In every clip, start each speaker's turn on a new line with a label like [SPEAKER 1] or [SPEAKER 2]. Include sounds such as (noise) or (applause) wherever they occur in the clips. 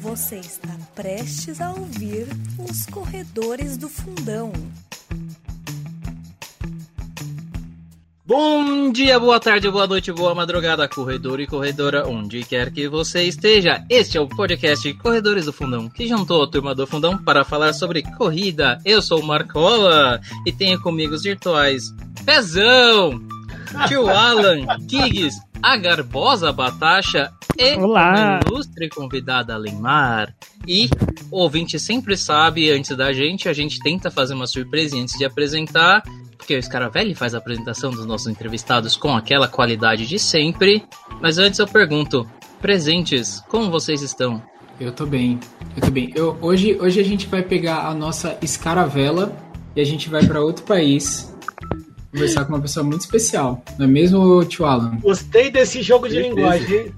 [SPEAKER 1] Você está prestes a ouvir os Corredores do Fundão.
[SPEAKER 2] Bom dia, boa tarde, boa noite, boa madrugada, corredor e corredora, onde quer que você esteja. Este é o podcast Corredores do Fundão, que juntou a turma do Fundão para falar sobre corrida. Eu sou o Marcola e tenho comigo os virtuais Pezão, Tio Alan, Kiggs, a Garbosa Batacha e
[SPEAKER 3] Olá.
[SPEAKER 2] a ilustre convidada Limar. E o ouvinte sempre sabe, antes da gente, a gente tenta fazer uma surpresa antes de apresentar porque o Scaravelli faz a apresentação dos nossos entrevistados com aquela qualidade de sempre. Mas antes eu pergunto, presentes, como vocês estão?
[SPEAKER 4] Eu tô bem, eu tô bem. Eu, hoje, hoje a gente vai pegar a nossa escaravela e a gente vai para outro país conversar com uma pessoa muito especial, não é mesmo, tio Alan?
[SPEAKER 5] Gostei desse jogo de
[SPEAKER 6] Certeza.
[SPEAKER 5] linguagem, hein?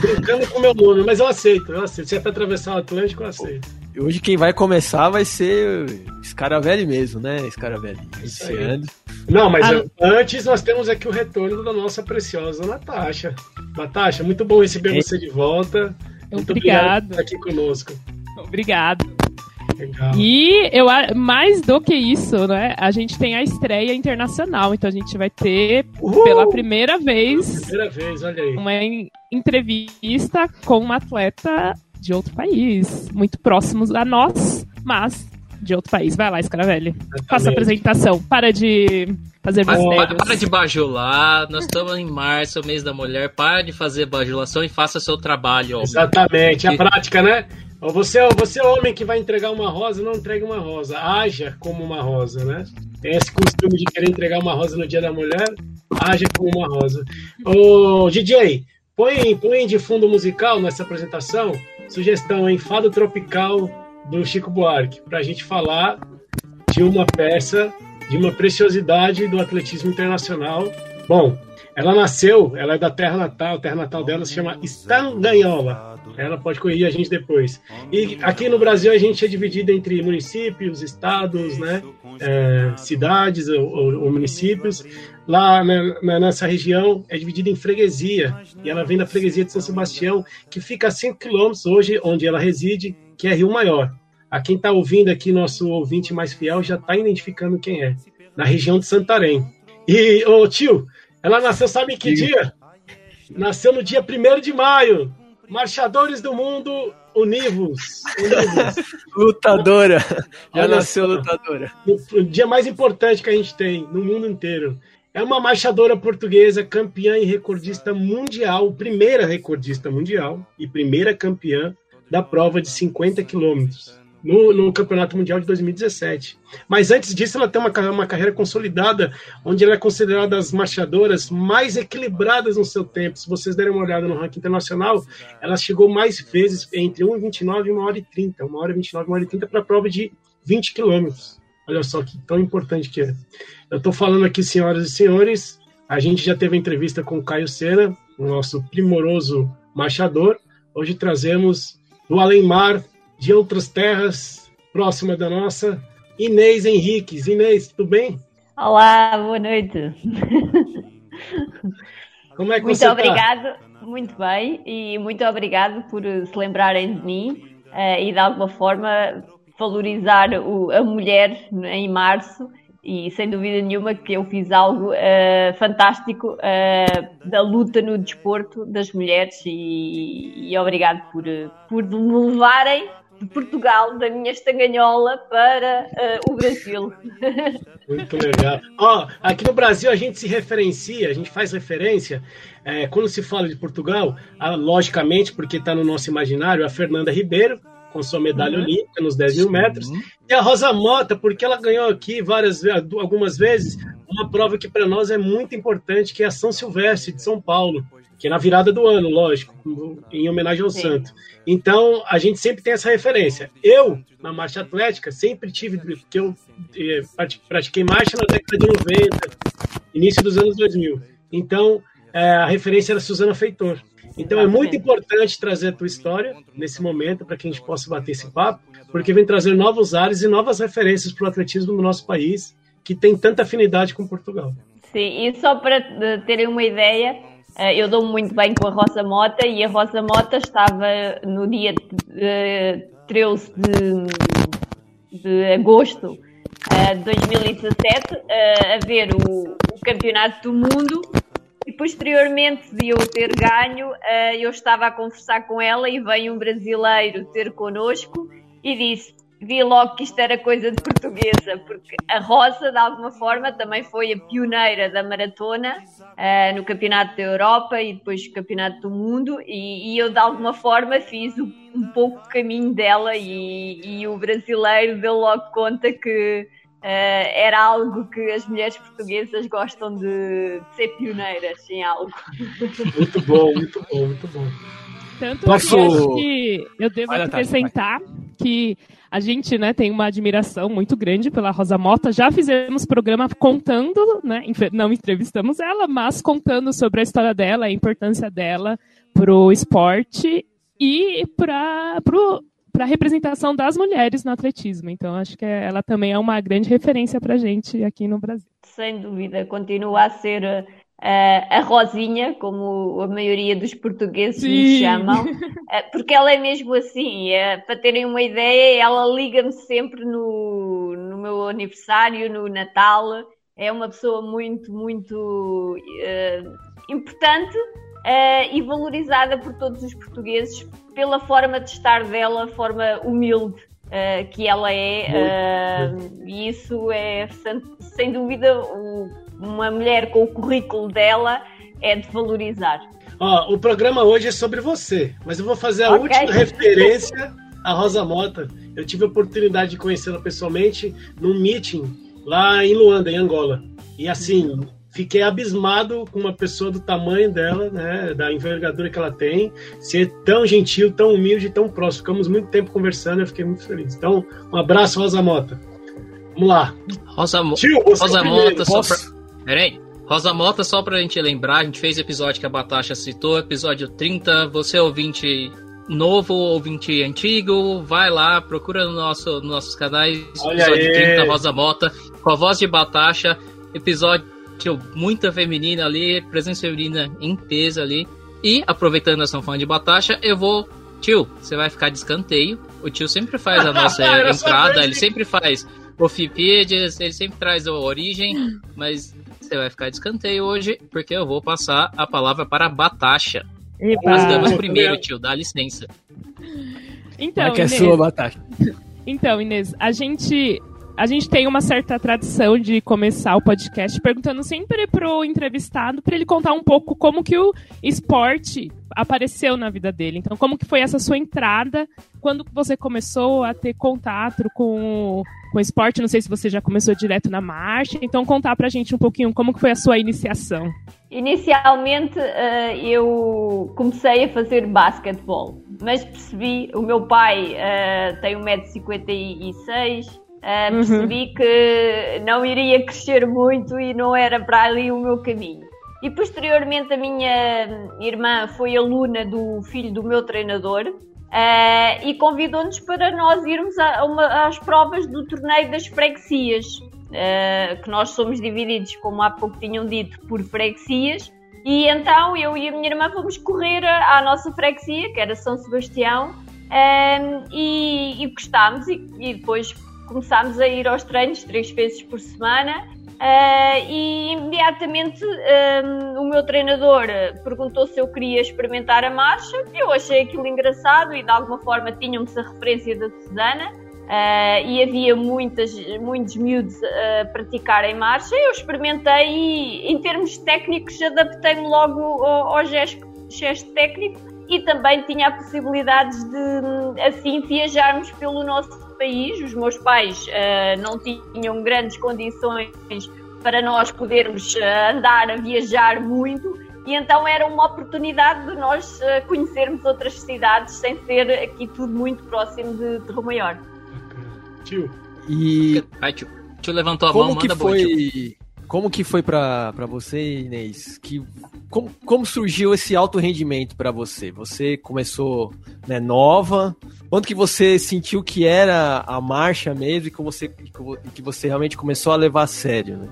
[SPEAKER 5] Brincando com o meu nome, mas eu aceito, eu aceito. Se é pra atravessar o Atlântico, eu aceito.
[SPEAKER 6] Hoje quem vai começar vai ser Scaravelli mesmo, né? Scaravelli. Iniciando.
[SPEAKER 5] Não, mas
[SPEAKER 3] Ah,
[SPEAKER 5] antes nós temos aqui o retorno da nossa preciosa Natasha. Natasha, muito bom receber
[SPEAKER 6] Ei.
[SPEAKER 5] você de volta. Muito
[SPEAKER 3] Obrigado.
[SPEAKER 5] obrigado por estar aqui conosco.
[SPEAKER 3] Obrigado.
[SPEAKER 5] Legal.
[SPEAKER 3] E eu mais do que isso, né? A gente tem a estreia internacional, então a gente vai ter
[SPEAKER 5] Uhul!
[SPEAKER 3] pela primeira vez
[SPEAKER 5] Primeira vez,
[SPEAKER 3] uma en- entrevista com uma atleta de outro país, muito próximos a nós, mas de outro país. Vai lá, Scaravelli. Faça a apresentação. Para de fazer
[SPEAKER 2] Para,
[SPEAKER 3] mistérios.
[SPEAKER 2] para de bajular, nós estamos em março, mês da mulher, para de fazer bajulação e faça seu trabalho. ó.
[SPEAKER 5] Exatamente, a
[SPEAKER 2] E-
[SPEAKER 5] prática, né? Você, você é homem que vai entregar uma rosa, não entregue uma rosa. Haja como uma rosa, né? Tem esse costume de querer entregar uma rosa no dia da mulher, haja como uma rosa. Ô, DJ, põe, põe de fundo musical nessa apresentação. Sugestão, em Fado Tropical do Chico Buarque, pra gente falar de uma peça, de uma preciosidade do atletismo internacional. Bom, ela nasceu, ela é da terra natal, a terra natal dela se chama Estanganhola. Ela pode corrigir a gente depois. E aqui no Brasil a gente é dividido entre municípios, estados, né, é, cidades ou, ou- municípios. Lá né, nessa região é dividida em freguesia. E ela vem da freguesia de São Sebastião, que fica a 5 quilômetros hoje, onde ela reside, que é Rio Maior. A quem está ouvindo aqui, nosso ouvinte mais fiel, já está identificando quem é. Na região de Santarém. E, ô tio, ela nasceu, sabe em que dia? Nasceu no dia 1 de maio. Marchadores do Mundo Univos. Univos. (laughs)
[SPEAKER 6] Lutadora. Já
[SPEAKER 5] Olha
[SPEAKER 6] nasceu
[SPEAKER 5] só.
[SPEAKER 6] lutadora.
[SPEAKER 5] o dia mais importante que a gente tem no mundo inteiro. É uma marchadora portuguesa, campeã e recordista mundial, primeira recordista mundial e primeira campeã da prova de 50 quilômetros no, no Campeonato Mundial de 2017. Mas antes disso, ela tem uma, uma carreira consolidada, onde ela é considerada das marchadoras mais equilibradas no seu tempo. Se vocês derem uma olhada no ranking internacional, ela chegou mais vezes entre 1,29 e 1 hora e 30. 1 hora e 29, 1 hora e 30 para a prova de 20 quilômetros. Olha só que tão importante que é. Eu estou falando aqui, senhoras e senhores, a gente já teve entrevista com o Caio Sena, o nosso primoroso marchador. Hoje trazemos do além-mar, de outras terras, próxima da nossa, Inês Henriques. Inês, tudo bem?
[SPEAKER 7] Olá, boa noite. (laughs)
[SPEAKER 5] Como é que
[SPEAKER 7] Muito
[SPEAKER 5] você tá?
[SPEAKER 7] obrigado, muito bem, e muito obrigado por se lembrarem de mim eh, e de alguma forma valorizar o- a mulher em março. E sem dúvida nenhuma que eu fiz algo eh, fantástico eh, da luta no desporto das mulheres e, e obrigado por, por me levarem de Portugal, da minha estanganhola, para eh, o Brasil.
[SPEAKER 5] Muito legal. Ó, aqui no Brasil a gente se referencia, a gente faz referência, é, quando se fala de Portugal, a- logicamente, porque está no nosso imaginário, a Fernanda Ribeiro, com sua medalha
[SPEAKER 3] Uhum.
[SPEAKER 5] olímpica nos 10 mil metros, e a Rosa Mota, porque ela ganhou aqui várias algumas vezes uma prova que para nós é muito importante, que é a São Silvestre de São Paulo, que é na virada do ano, lógico, em homenagem ao
[SPEAKER 7] Sim.
[SPEAKER 5] santo. Então, a gente sempre tem essa referência. Eu, na marcha atlética, sempre tive, porque eu eh, prati- pratiquei marcha na década de 90, início dos anos 2000. Então, eh, a referência era Suzana Feitor. Então, é muito importante trazer a tua história nesse momento para que a gente possa bater esse papo, porque vem trazer novos ares e novas referências para o atletismo no nosso país, que tem tanta afinidade com Portugal.
[SPEAKER 7] Sim, e só para eh, terem uma ideia, eu dou-me muito bem com a Rosa Mota e a Rosa Mota estava no dia eh, 13 de, de agosto eh, de 2017 eh, a ver o, o Campeonato do Mundo e posteriormente de eu ter ganho, eh, eu estava a conversar com ela e veio um brasileiro ter connosco e disse: Vi logo que isto era coisa de portuguesa, porque a Rosa, de alguma forma, também foi a pioneira da maratona eh, no Campeonato da Europa e depois no Campeonato do Mundo, e, e eu, de alguma forma, fiz o- um pouco o caminho dela, e, e o brasileiro deu logo conta que eh, era algo que as mulheres portuguesas gostam de, de ser pioneiras em algo.
[SPEAKER 5] Muito bom, muito bom, muito bom.
[SPEAKER 3] Tanto
[SPEAKER 6] Posso-
[SPEAKER 3] que acho que eu devo acrescentar que a gente né, tem uma admiração muito grande pela Rosa Mota. Já fizemos programa contando, né, não entrevistamos ela, mas contando sobre a história dela, a importância dela pro esporte e para a representação das mulheres no atletismo. Então, acho que ela também é uma grande referência para a gente aqui no Brasil.
[SPEAKER 7] Sem dúvida, continua a ser eh, a Rosinha, como a maioria dos portugueses me
[SPEAKER 3] Sim.
[SPEAKER 7] chamam, eh, porque ela é mesmo assim. eh, para terem uma ideia, ela liga-me sempre no, no meu aniversário, no Natal. É uma pessoa muito, muito eh, importante eh, e valorizada por todos os portugueses pela forma de estar dela, a forma humilde que ela é. e isso é, sem, sem dúvida, o- uma mulher com o currículo dela é de valorizar.
[SPEAKER 5] Ó, o programa hoje é sobre você, mas eu vou fazer a
[SPEAKER 7] Ok.
[SPEAKER 5] última referência à Rosa Mota. Eu tive a oportunidade de conhecê-la pessoalmente num meeting lá em Luanda, em Angola. E assim, fiquei abismado com uma pessoa do tamanho dela, né, da envergadura que ela tem, ser tão gentil, tão humilde, tão próximo. Ficamos muito tempo conversando, eu fiquei muito feliz. Então, um abraço, Rosa Mota. Vamos lá.
[SPEAKER 2] Rosa, Mo-
[SPEAKER 5] Tio,
[SPEAKER 2] Rosa. Mota, só pra... Peraí. Rosa Mota, só pra gente lembrar, a gente fez episódio que a Batasha citou, episódio 30. Você, ouvinte novo, ouvinte antigo, vai lá, procura no nosso, nos nossos canais,
[SPEAKER 5] Olha
[SPEAKER 2] episódio
[SPEAKER 5] aí.
[SPEAKER 2] 30, Rosa Mota, com a voz de Batasha, episódio muita feminina ali, presença feminina em peso ali. E, aproveitando a fã de Batasha, eu vou. Tio, você vai ficar de escanteio. O tio sempre faz a nossa (laughs) entrada, ele sempre faz o Fipides, ele sempre traz a origem, mas você vai ficar de escanteio hoje, porque eu vou passar a palavra para a Batasha. As damas primeiro, tio, dá licença.
[SPEAKER 3] Então,
[SPEAKER 6] Vai que é
[SPEAKER 3] Inês,
[SPEAKER 6] sua, Batata.
[SPEAKER 3] Então, Inês, a gente a gente tem uma certa tradição de começar o podcast perguntando sempre pro entrevistado para ele contar um pouco como que o esporte apareceu na vida dele. Então, como que foi essa sua entrada? Quando você começou a ter contato com, o- com o esporte? Não sei se você já começou direto na marcha. Então, contar pra gente um pouquinho como que foi a sua iniciação.
[SPEAKER 7] Inicialmente eh, eu comecei a fazer basquetebol, mas percebi, o meu pai eh, tem 1,56m,
[SPEAKER 3] Uhum.
[SPEAKER 7] percebi que não iria crescer muito e não era para ali o meu caminho. E posteriormente a minha irmã foi aluna do filho do meu treinador eh, e convidou-nos para nós irmos a- a uma- às provas do torneio das freguesias, eh, que nós somos divididos, como há pouco tinham dito, por freguesias. E então eu e a minha irmã fomos correr à nossa freguesia, que era São Sebastião, e, e gostámos e, e depois começámos a ir aos treinos três vezes por semana. eh, e imediatamente eh, o meu treinador eh, perguntou se eu queria experimentar a marcha. Eu achei aquilo engraçado e de alguma forma tínhamos a referência da Susana. eh, e havia muitas, muitos miúdos a praticarem marcha. Eu experimentei e, em termos técnicos, adaptei-me logo ao, ao gesto, gesto técnico e também tinha a possibilidade de, assim, viajarmos pelo nosso país. Os meus pais eh, não tinham grandes condições para nós podermos eh, andar a viajar muito. E então era uma oportunidade de nós eh, conhecermos outras cidades sem ser aqui tudo muito próximo de, Rio Maior.
[SPEAKER 5] Tio,
[SPEAKER 6] E
[SPEAKER 2] Vai, tio. Tio levantou a mão,
[SPEAKER 6] como que
[SPEAKER 2] manda boa, tio.
[SPEAKER 6] foi. Como que foi pra você, Inês? Que, como, como surgiu esse alto rendimento pra você? Você começou né, nova? Quando que você sentiu que era a marcha mesmo e que você, que você realmente começou a levar a sério? Né?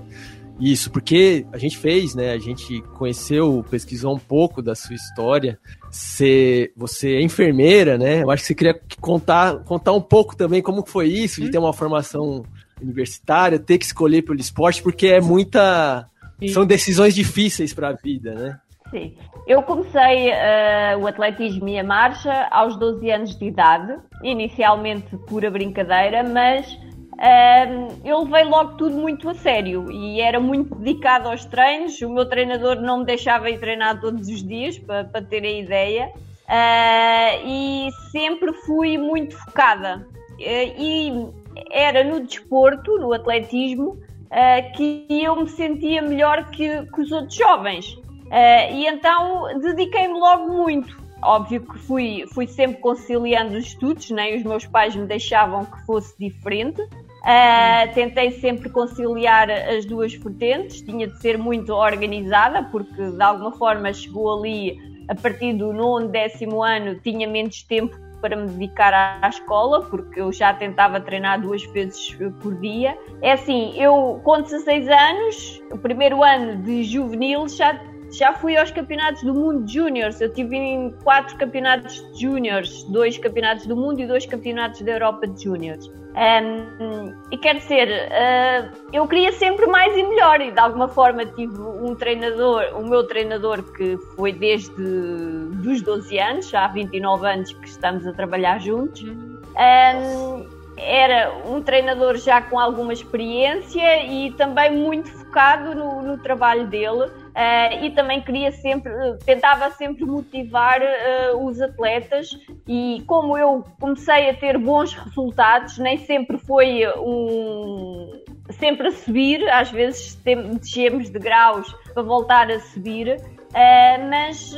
[SPEAKER 6] Isso, porque a gente fez, né? A gente conheceu, pesquisou um pouco da sua história. Você, você é enfermeira, né? Eu acho que você queria contar, contar um pouco também como foi isso, de ter uma formação universitária, ter que escolher pelo esporte, porque é muita. São decisões difíceis para a vida, né?
[SPEAKER 7] Sim. Eu comecei uh, o atletismo e a marcha aos 12 anos de idade, inicialmente pura brincadeira, mas uh, eu levei logo tudo muito a sério e era muito dedicado aos treinos. O meu treinador não me deixava ir treinar todos os dias, para, para ter a ideia, uh, e sempre fui muito focada. e era no desporto, no atletismo, que eu me sentia melhor que, que os outros jovens. Uh, e então dediquei-me logo muito. Óbvio que fui, fui sempre conciliando os estudos, né? os meus pais me deixavam que fosse diferente. Uh, tentei sempre conciliar as duas vertentes, tinha de ser muito organizada, porque de alguma forma chegou ali a partir do nono, décimo ano, tinha menos tempo para me dedicar à, escola, porque eu já tentava treinar duas vezes por dia. É assim, eu com 16 anos, o primeiro ano de juvenil, já já fui aos campeonatos do mundo júniores. Eu tive em quatro campeonatos júniores, dois campeonatos do mundo e dois campeonatos da Europa de júniores. Um, e quer dizer, uh, eu queria sempre mais e melhor, e de alguma forma tive um treinador, o meu treinador que foi desde dos 12 anos, já há 29 anos que estamos a trabalhar juntos. Um, era um treinador já com alguma experiência e também muito focado no, no trabalho dele uh, e também queria sempre, tentava sempre motivar uh, os atletas. E como eu comecei a ter bons resultados, nem sempre foi um sempre a subir, às vezes descemos de graus para voltar a subir, uh, mas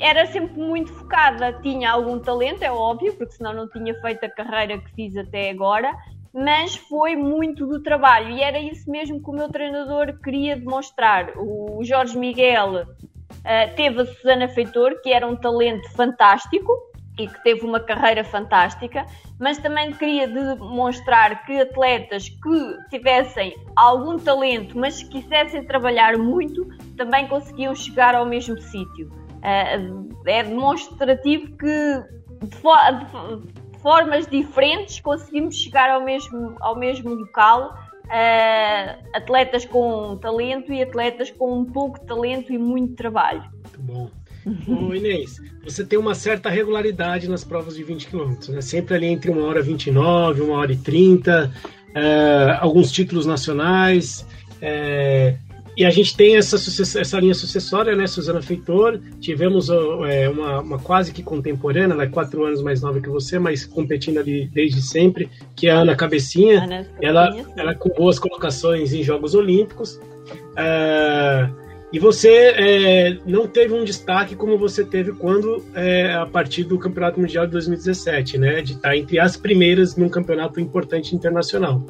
[SPEAKER 7] era sempre muito focada, tinha algum talento, é óbvio, porque senão não tinha feito a carreira que fiz até agora, mas foi muito do trabalho e era isso mesmo que o meu treinador queria demonstrar. O Jorge Miguel uh, teve a Susana Feitor, que era um talento fantástico e que teve uma carreira fantástica, mas também queria demonstrar que atletas que tivessem algum talento, mas que quisessem trabalhar muito, também conseguiam chegar ao mesmo sítio. Uh, é demonstrativo que de, formas diferentes conseguimos chegar ao mesmo, ao mesmo local. Uh, atletas com talento e atletas com pouco talento e muito trabalho.
[SPEAKER 5] Muito bom. Ô Inês, você tem uma certa regularidade nas provas de 20 km, né? sempre ali entre 1 hora 29, 1 hora e 30, uh, alguns títulos nacionais. Uh, e a gente tem essa, essa linha sucessória, né, Suzana Feitor. Tivemos é, uma, uma, quase que contemporânea, ela é quatro anos mais nova que você, mas competindo ali desde sempre, que é a Ana Cabecinha. Ana ela, ela com boas colocações em Jogos Olímpicos. Uh, e você é, não teve um destaque como você teve quando, é, a partir do Campeonato Mundial de 2017, né? De estar entre as primeiras num campeonato importante internacional.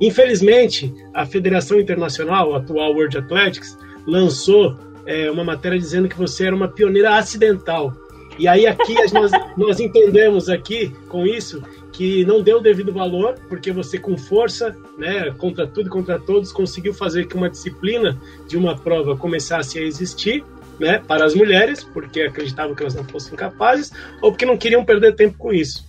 [SPEAKER 5] Infelizmente, a Federação Internacional, a atual World Athletics, lançou é, uma matéria dizendo que você era uma pioneira acidental. E aí aqui nós, (laughs) nós entendemos aqui com isso que não deu o devido valor, porque você com força, né, contra tudo e contra todos, conseguiu fazer que uma disciplina de uma prova começasse a existir, né, para as mulheres, porque acreditavam que elas não fossem capazes, ou porque não queriam perder tempo com isso.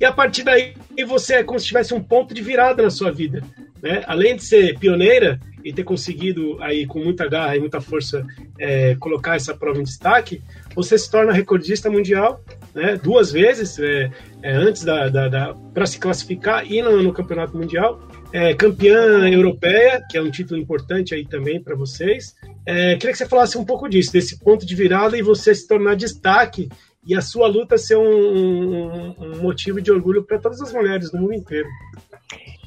[SPEAKER 5] E a partir daí você é como se tivesse um ponto de virada na sua vida, né? Além de ser pioneira e ter conseguido aí com muita garra e muita força é, colocar essa prova em destaque, você se torna recordista mundial né, duas vezes é, é, antes da, da, da para se classificar e no, no campeonato mundial. É, campeã europeia, que é um título importante aí também para vocês. É, queria que você falasse um pouco disso, desse ponto de virada e você se tornar destaque e a sua luta ser um, um, um motivo de orgulho para todas as mulheres do mundo inteiro.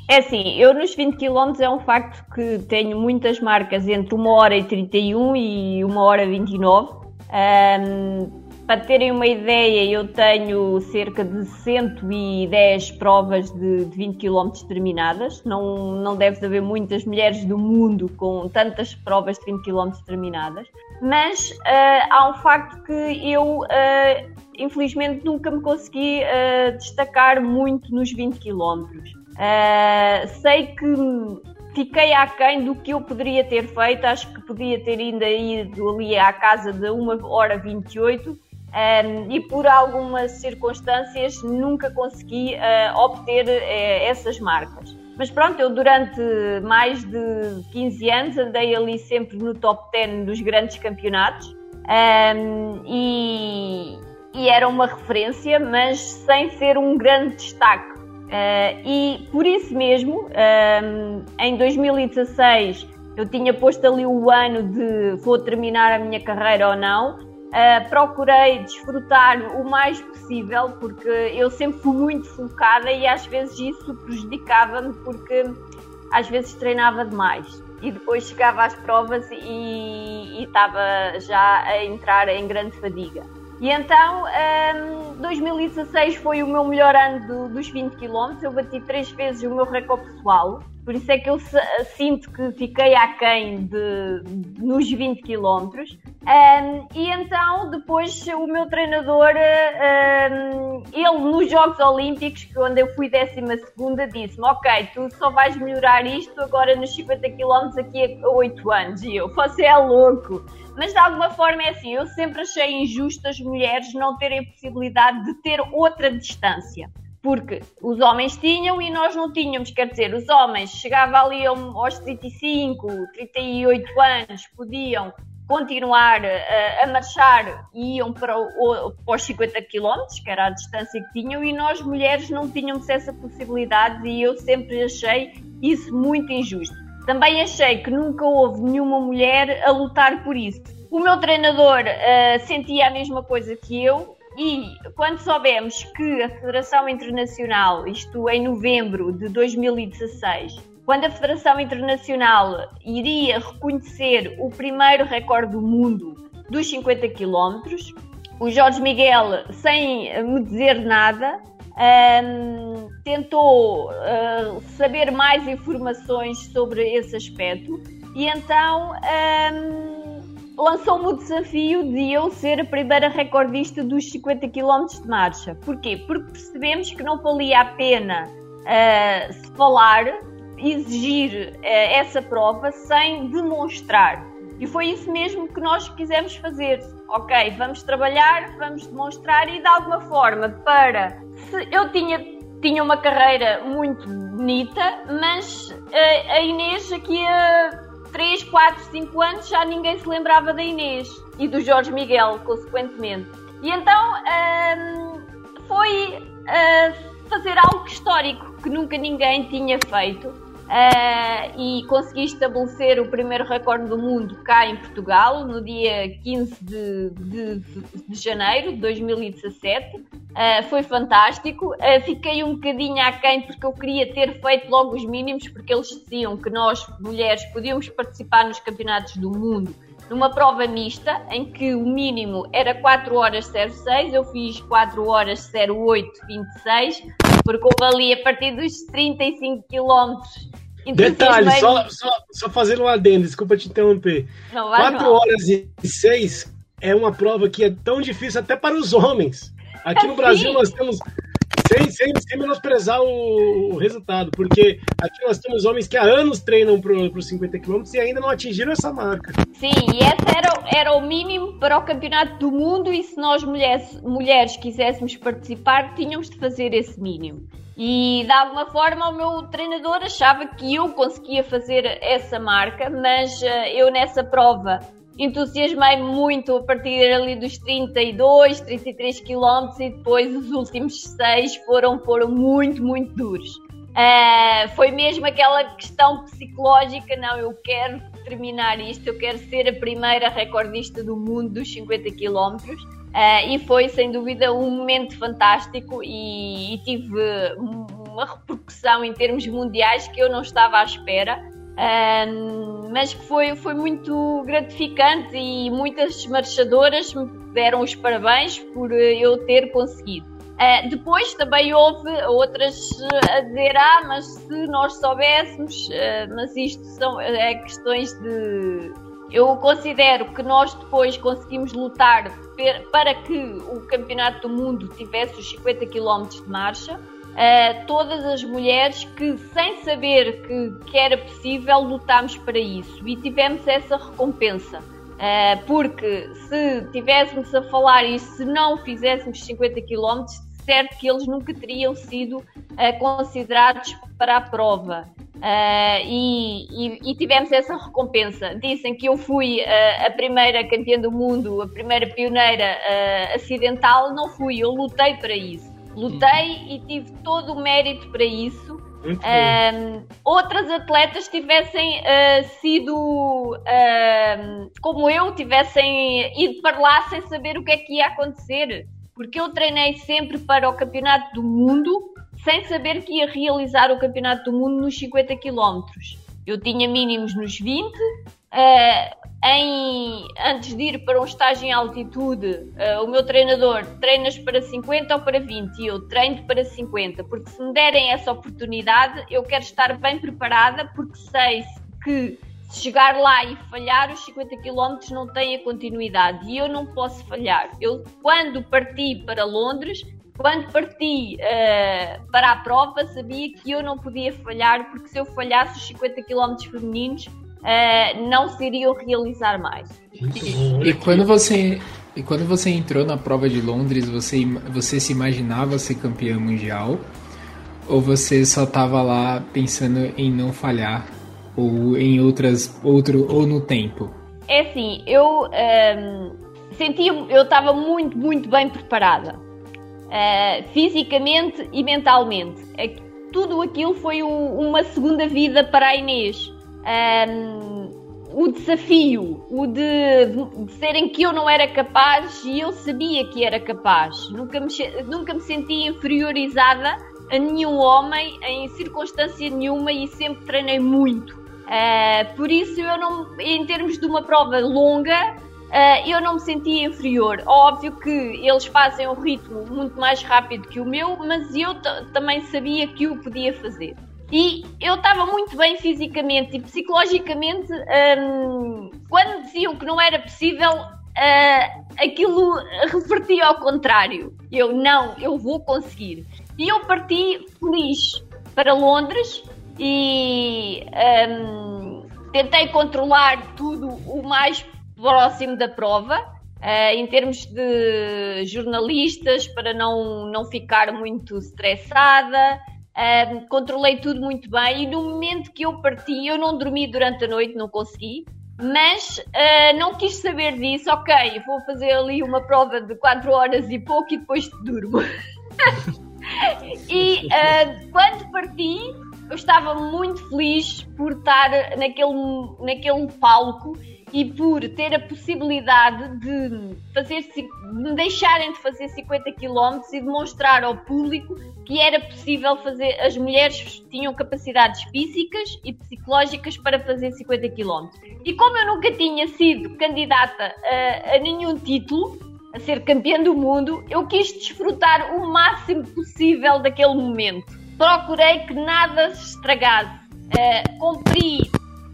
[SPEAKER 7] É assim, eu nos 20 km é um facto que tenho muitas marcas entre 1 hora e 31 e 1 hora e 29. Um, para terem uma ideia, eu tenho cerca de 110 provas de, de 20 km terminadas. Não, não deve haver muitas mulheres do mundo com tantas provas de 20 km terminadas. Mas uh, há um facto que eu, uh, infelizmente, nunca me consegui uh, destacar muito nos 20 km. sei que fiquei aquém do que eu poderia ter feito. Acho que podia ter ainda ido ali à casa de 1 hora 28 um, e por algumas circunstâncias nunca consegui uh, obter uh, essas marcas. Mas pronto, eu durante mais de 15 anos andei ali sempre no top 10 dos grandes campeonatos um, e, e era uma referência, mas sem ser um grande destaque. Uh, e por isso mesmo, um, em 2016, eu tinha posto ali o ano de vou terminar a minha carreira ou não. Uh, procurei desfrutar o mais possível, porque eu sempre fui muito focada e às vezes isso prejudicava-me, porque às vezes treinava demais e depois chegava às provas e, estava já a entrar em grande fadiga. E então, um, 2016 foi o meu melhor ano do, dos 20 km. Eu bati três vezes o meu recorde pessoal. Por isso é que eu sinto que fiquei aquém de, nos 20 km. Um, e então, depois, o meu treinador, um, ele nos Jogos Olímpicos, quando eu fui 12, disse-me: Ok, tu só vais melhorar isto agora nos 50 km daqui a 8 anos. E eu, você é louco mas de alguma forma é assim, eu sempre achei injusto as mulheres não terem possibilidade de ter outra distância. Porque os homens tinham e nós não tínhamos, quer dizer, os homens chegavam ali aos 35, 38 anos, podiam continuar a, a marchar e iam para, o, para os 50 km, que era a distância que tinham, e nós mulheres não tínhamos essa possibilidade e eu sempre achei isso muito injusto. Também achei que nunca houve nenhuma mulher a lutar por isso. O meu treinador uh, sentia a mesma coisa que eu e quando soubemos que a Federação Internacional, isto em novembro de 2016, quando a Federação Internacional iria reconhecer o primeiro recorde do mundo dos 50 km, o Jorge Miguel, sem me dizer nada, um, tentou uh, saber mais informações sobre esse aspecto. E então um, lançou-me o desafio de eu ser a primeira recordista dos 50 km de marcha. Porquê? Porque percebemos que não valia a pena uh, se falar, exigir uh, essa prova sem demonstrar. E foi isso mesmo que nós quisemos fazer. Ok, vamos trabalhar, vamos demonstrar e de alguma forma para eu tinha, tinha uma carreira muito bonita, mas a, a Inês aqui a 3, 4, 5 anos já ninguém se lembrava da Inês e do Jorge Miguel, consequentemente. E então hum, foi uh, fazer algo histórico que nunca ninguém tinha feito Uh, e consegui estabelecer o primeiro recorde do mundo cá em Portugal no dia 15 de, de, de janeiro de 2017. Uh, eh, foi fantástico. Uh, fiquei um bocadinho aquém porque eu queria ter feito logo os mínimos, porque eles diziam que nós, mulheres, podíamos participar nos campeonatos do mundo numa prova mista, em que o mínimo era 4 horas 06, eu fiz 4 horas 08 26, porque houve ali a partir dos 35 quilómetros
[SPEAKER 5] Detalhe, só, só, só fazendo um adendo, desculpa te interromper. Não, 4 horas e 6 é uma prova que é tão difícil até para os homens. Aqui é no Brasil sim. nós temos sem, sem, sem menosprezar o, o, resultado, porque aqui nós temos homens que há anos treinam para os 50 km e ainda não atingiram essa marca.
[SPEAKER 7] Sim, e esse era, era o mínimo para o campeonato do mundo, e se nós mulheres, mulheres quiséssemos participar, tínhamos de fazer esse mínimo. E de alguma forma o meu treinador achava que eu conseguia fazer essa marca, mas uh, eu nessa prova entusiasmei muito a partir ali dos 32, 33 km e depois os últimos seis foram, foram muito, muito duros. Uh, foi mesmo aquela questão psicológica, não, eu quero terminar isto, eu quero ser a primeira recordista do mundo dos 50 km. Uh, e foi sem dúvida um momento fantástico e, e tive uma repercussão em termos mundiais que eu não estava à espera. Um, mas foi, foi muito gratificante e muitas marchadoras me deram os parabéns por eu ter conseguido. Uh, depois também houve outras a dizer: Ah, mas se nós soubéssemos, uh, mas isto são é questões de. Eu considero que nós depois conseguimos lutar para que o Campeonato do Mundo tivesse os 50 km de marcha uh, todas as mulheres que, sem saber que, que era possível, lutámos para isso e tivemos essa recompensa. Uh, porque se tivéssemos a falar e se não fizéssemos 50 km, certo que eles nunca teriam sido uh, considerados para a prova. Uh, e, e, e, tivemos essa recompensa. Dizem que eu fui uh, a primeira campeã do mundo, a primeira pioneira uh, acidental. Não fui, eu lutei para isso. Lutei e tive todo o mérito para isso. outras atletas tivessem sido como eu, tivessem ido para lá sem saber o que é que ia acontecer. Porque eu treinei sempre para o Campeonato do Mundo sem saber que ia realizar o Campeonato do Mundo nos 50 km. Eu tinha mínimos nos 20. Uh, em, antes de ir para um estágio em altitude, uh, o meu treinador treinas para 50 ou para 20 e eu treino para 50, porque se me derem essa oportunidade, eu quero estar bem preparada, porque sei que se chegar lá e falhar, os 50 km não têm a continuidade e eu não posso falhar. Eu, quando parti para Londres, quando parti uh, para a prova, sabia que eu não podia falhar, porque se eu falhasse os 50 km femininos, uh, não se iriam realizar mais.
[SPEAKER 4] E, quando você e quando você entrou na prova de Londres, você, você se imaginava ser campeã mundial? Ou você só estava lá pensando em não falhar? Ou em outras. outro ou no tempo?
[SPEAKER 7] É assim, eu um, ehm, senti. Eu estava muito, muito bem preparada uh, fisicamente e mentalmente. É tudo aquilo foi uma segunda vida para a Inês. Um, o desafio, o de, de serem que eu não era capaz e eu sabia que era capaz. Nunca me, nunca me senti inferiorizada a nenhum homem em circunstância nenhuma e sempre treinei muito. Uh, por isso, eu não, em termos de uma prova longa, Uh, eu não me sentia inferior. Óbvio que eles fazem um ritmo muito mais rápido que o meu, mas eu também sabia que o podia fazer. E eu estava muito bem fisicamente e psicologicamente. Um, quando diziam que não era possível, uh, aquilo revertia ao contrário. Eu, não, eu vou conseguir. E eu parti feliz para Londres e um, tentei controlar tudo o mais próximo da prova, uh, em termos de jornalistas, para não, não ficar muito estressada. Controlei tudo muito bem e no momento que eu parti, eu não dormi durante a noite, não consegui, mas uh, não quis saber disso. Ok, vou fazer ali uma prova de 4 horas e pouco e depois durmo. (laughs) e uh, quando parti, eu estava muito feliz por estar naquele, naquele palco e por ter a possibilidade de fazer de deixarem de fazer 50 km e demonstrar ao público que era possível fazer as mulheres tinham capacidades físicas e psicológicas para fazer 50 km. E como eu nunca tinha sido candidata a, a nenhum título, a ser campeã do mundo, eu quis desfrutar o máximo possível daquele momento. Procurei que nada se estragasse. Uh, cumpri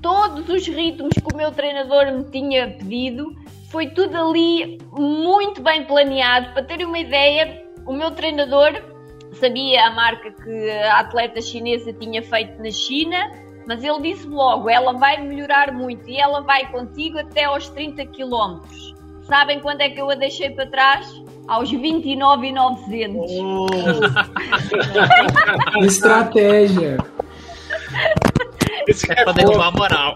[SPEAKER 7] todos os ritmos que o meu treinador me tinha pedido. Foi tudo ali muito bem planeado. Para terem uma ideia, o meu treinador sabia a marca que a atleta chinesa tinha feito na China, mas ele disse logo: ela vai melhorar muito e ela vai contigo até aos 30 km. Sabem quando é que eu a deixei para trás? Aos 29,900. Oh. (laughs)
[SPEAKER 4] Estratégia.
[SPEAKER 2] Isso é pra derrubar a moral.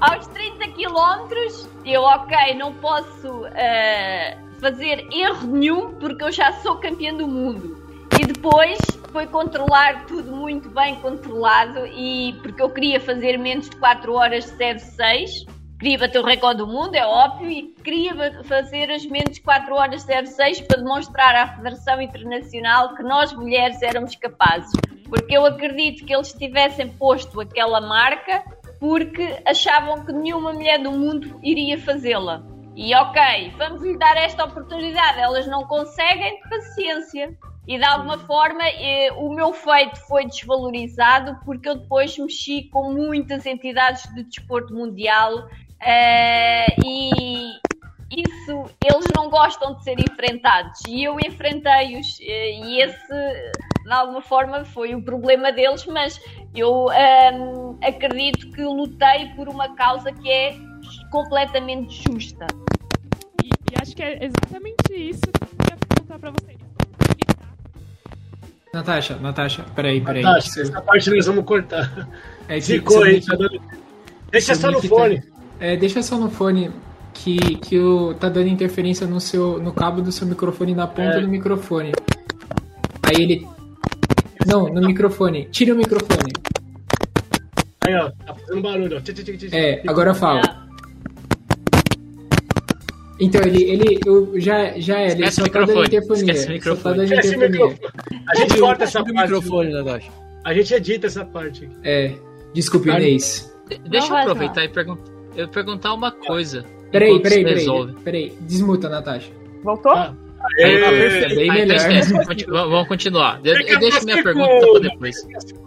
[SPEAKER 7] Aos 30 km, eu, ok, não posso uh, fazer erro nenhum porque eu já sou campeã do mundo. E depois foi controlar tudo muito bem controlado e porque eu queria fazer menos de 4 horas 06 queria bater o recorde do mundo, é óbvio, e queria fazer as menos de 4 horas 06 para demonstrar à Federação Internacional que nós mulheres éramos capazes porque eu acredito que eles tivessem posto aquela marca porque achavam que nenhuma mulher do mundo iria fazê-la. E ok, vamos lhe dar esta oportunidade, elas não conseguem, paciência. E de alguma forma eh, o meu feito foi desvalorizado porque eu depois mexi com muitas entidades de desporto mundial eh, e isso eles não gostam de ser enfrentados e eu enfrentei-os eh, e esse de alguma forma foi o problema deles, mas eu um, acredito que lutei por uma causa que é completamente justa.
[SPEAKER 3] E, e acho que é exatamente isso que eu queria perguntar para vocês.
[SPEAKER 4] Natasha, Natasha, peraí, peraí.
[SPEAKER 5] Natasha, essa parte nós vamos cortar.
[SPEAKER 4] É que
[SPEAKER 5] Ficou aí, tá dando... Deixa só no fone.
[SPEAKER 4] É, deixa só no fone que, que o, tá dando interferência no, seu, no cabo do seu microfone, na ponta
[SPEAKER 5] É.
[SPEAKER 4] do microfone. Aí ele. Não, no microfone. Tira o microfone.
[SPEAKER 5] Aí, ó, tá fazendo barulho, ó. Tch, tch, tch, tch, tch.
[SPEAKER 4] É, agora fala. Então, ele, ele eu, já, já é, ele
[SPEAKER 2] Esquece
[SPEAKER 4] só tá dando
[SPEAKER 2] microfone,
[SPEAKER 4] interfonia.
[SPEAKER 2] esquece o
[SPEAKER 4] Só tá
[SPEAKER 2] microfone.
[SPEAKER 4] dando
[SPEAKER 5] Esquece o microfone. A gente corta essa parte.
[SPEAKER 6] microfone.
[SPEAKER 5] A gente edita essa parte. aqui.
[SPEAKER 4] É, desculpe, Inês.
[SPEAKER 2] De- Deixa eu aproveitar e perguntar, eu perguntar uma coisa.
[SPEAKER 4] Peraí, peraí, peraí,
[SPEAKER 2] resolve.
[SPEAKER 4] peraí. Desmuta, Natasha.
[SPEAKER 8] Voltou?
[SPEAKER 5] Ah, Aê,
[SPEAKER 2] tá perfeito.
[SPEAKER 4] bem
[SPEAKER 2] então vamos continu- vamos continuar.
[SPEAKER 5] Fica
[SPEAKER 2] Eu deixo minha pergunta pra depois.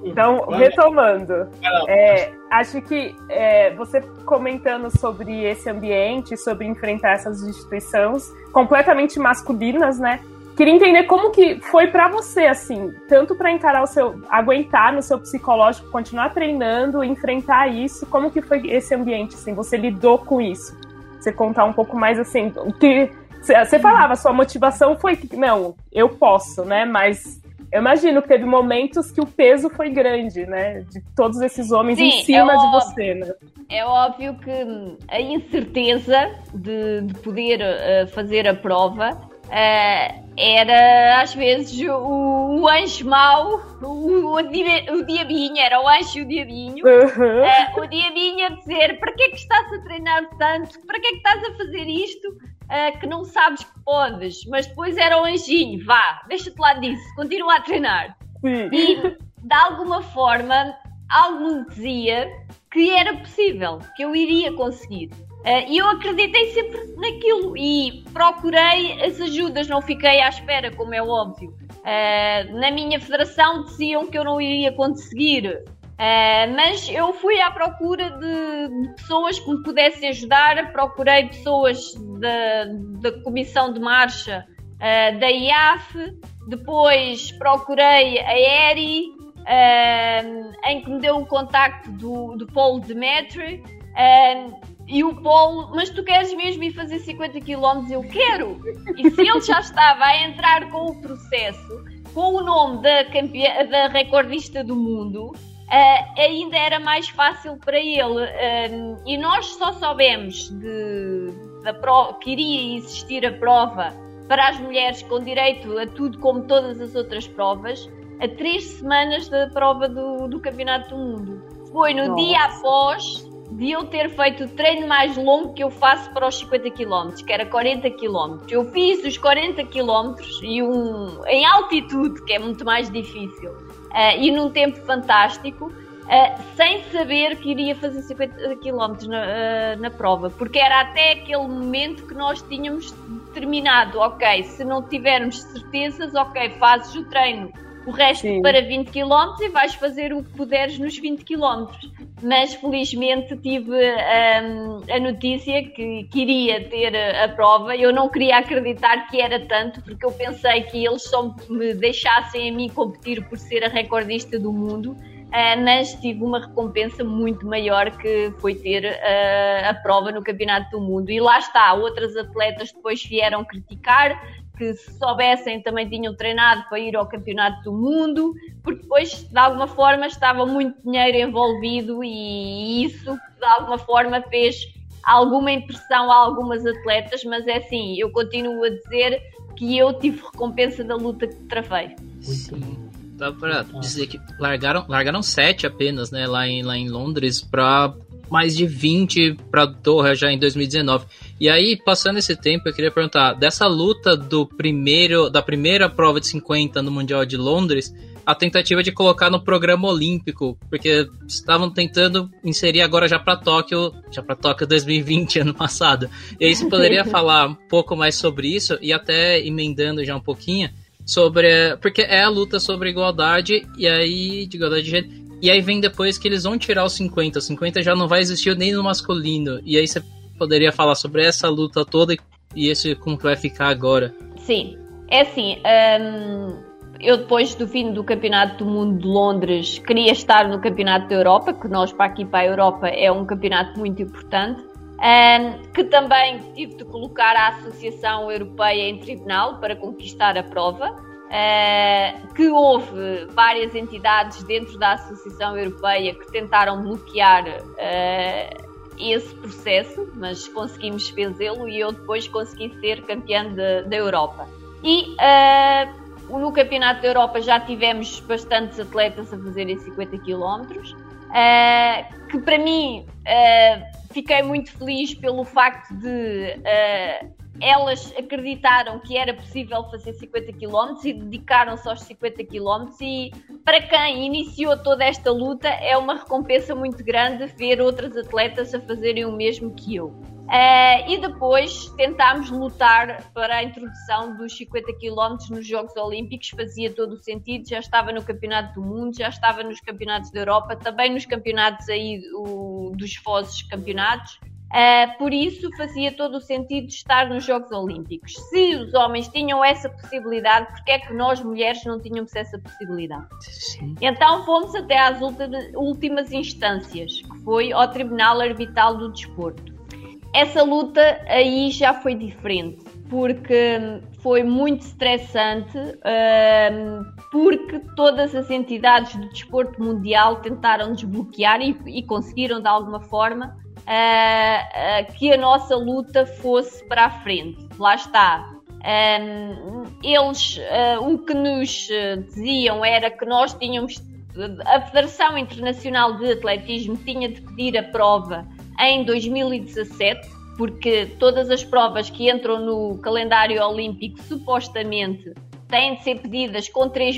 [SPEAKER 8] Então, retomando. É, acho que é, você comentando sobre esse ambiente, sobre enfrentar essas instituições completamente masculinas, né? Queria entender como que foi pra você, assim, tanto pra encarar o seu, aguentar no seu psicológico, continuar treinando, enfrentar isso, como que foi esse ambiente, assim, você lidou com isso? Você contar um pouco mais, assim, o que você falava, sua motivação foi que, não, eu posso, né? Mas eu imagino que teve momentos que o peso foi grande, né? De todos esses homens
[SPEAKER 7] Sim,
[SPEAKER 8] em cima
[SPEAKER 7] é
[SPEAKER 8] de
[SPEAKER 7] óbvio.
[SPEAKER 8] você, né?
[SPEAKER 7] É óbvio que a incerteza de, de poder eh, fazer a prova eh, era às vezes o, o anjo mau, o, o, di- o diabinho, era o anjo e o diabinho.
[SPEAKER 8] Uhum.
[SPEAKER 7] Eh, o diabinho a dizer para que é que estás a treinar tanto? Para que é que estás a fazer isto? eh, que não sabes que podes, mas depois era o anjinho, vá, deixa-te lá disso, continua a treinar.
[SPEAKER 8] Sim.
[SPEAKER 7] E de alguma forma, algo me dizia que era possível, que eu iria conseguir. Eh, E eu acreditei sempre naquilo e procurei as ajudas, não fiquei à espera, como é óbvio. Eh, na minha federação diziam que eu não iria conseguir, eh, mas eu fui à procura de, de pessoas que me pudessem ajudar, procurei pessoas da, da comissão de marcha eh, da IAF, depois procurei a ERI, ehm, em que me deu o contacto do, do Paulo Demetri. E o Paulo, mas tu queres mesmo ir fazer 50 km? Eu quero! E se ele já estava a entrar com o processo, com o nome da, campeã, da recordista do mundo, eh, ainda era mais fácil para ele. Ehm, e nós só soubemos de, da prova, que iria existir a prova para as mulheres com direito a tudo como todas as outras provas, a três semanas da prova do, do Campeonato do Mundo. Foi no
[SPEAKER 8] Nossa.
[SPEAKER 7] dia após de eu ter feito o treino mais longo que eu faço para os 50 km, que era 40 km. Eu fiz os 40 km e um, em altitude, que é muito mais difícil, eh, e num tempo fantástico, eh, sem saber que iria fazer 50 km na, eh, na prova, porque era até aquele momento que nós tínhamos determinado, ok, se não tivermos certezas, ok, fazes o treino o resto
[SPEAKER 8] Sim.
[SPEAKER 7] para 20 km e vais fazer o que puderes nos 20 km. Mas felizmente tive hum, a notícia que queria ter a, prova. Eu não queria acreditar que era tanto, porque eu pensei que eles só me deixassem a mim competir por ser a recordista do mundo. Ah, mas tive uma recompensa muito maior que foi ter ah, a prova no Campeonato do Mundo. E lá está, outras atletas depois vieram criticar, que se soubessem também tinham treinado para ir ao Campeonato do Mundo, porque depois de alguma forma estava muito dinheiro envolvido e isso de alguma forma fez alguma impressão a algumas atletas, mas é assim, eu continuo a dizer que eu tive recompensa da luta que travei.
[SPEAKER 5] Bom.
[SPEAKER 2] Dá pra dizer que largaram, largaram sete apenas, né, lá em, lá em Londres, pra mais de 20 pra Doha já em 2019. E aí, passando esse tempo, eu queria perguntar, dessa luta do primeiro, da primeira prova de 50 no Mundial de Londres, a tentativa de colocar no programa olímpico, porque estavam tentando inserir agora já para Tóquio, já para Tóquio 2020, (laughs) ano passado. E aí você poderia (laughs) falar um pouco mais sobre isso e até emendando já um pouquinho sobre, porque é a luta sobre igualdade e aí de igualdade de gênero. E aí vem depois que eles vão tirar os 50, os 50 já não vai existir nem no masculino. E aí você poderia falar sobre essa luta toda e esse como que vai ficar agora.
[SPEAKER 7] Sim, é assim, hum, eu depois do fim do Campeonato do Mundo de Londres queria estar no Campeonato da Europa, que nós para aqui para a Europa é um campeonato muito importante. Um, que também tive de colocar a Associação Europeia em tribunal para conquistar a prova, uh, que houve várias entidades dentro da Associação Europeia que tentaram bloquear esse processo, mas conseguimos fazê-lo e eu depois consegui ser campeã da Europa. E uh, no Campeonato da Europa já tivemos bastantes atletas a fazerem 50 km, que para mim fiquei muito feliz pelo facto de uh, elas acreditaram que era possível fazer 50 km e dedicaram-se aos 50 km e para quem iniciou toda esta luta é uma recompensa muito grande ver outras atletas a fazerem o mesmo que eu. Uh, e depois tentámos lutar para a introdução dos 50 km nos Jogos Olímpicos, fazia todo o sentido, já estava no Campeonato do Mundo, já estava nos Campeonatos da Europa, também nos campeonatos aí o, dos Fozes Campeonatos. Uh, por isso fazia todo o sentido estar nos Jogos Olímpicos. Se os homens tinham essa possibilidade, porque é que nós mulheres não tínhamos essa possibilidade? Sim. Então fomos até às últimas instâncias, que foi ao Tribunal Arbitral do Desporto essa luta aí já foi diferente, porque foi muito estressante, um, porque todas as entidades do desporto mundial tentaram desbloquear e, e conseguiram de alguma forma uh, que a nossa luta fosse para a frente. Lá está. Um, eles, uh, o que nos diziam era que nós tínhamos, a Federação Internacional de Atletismo tinha de pedir a prova em 2017, porque todas as provas que entram no calendário olímpico supostamente têm de ser pedidas com 3,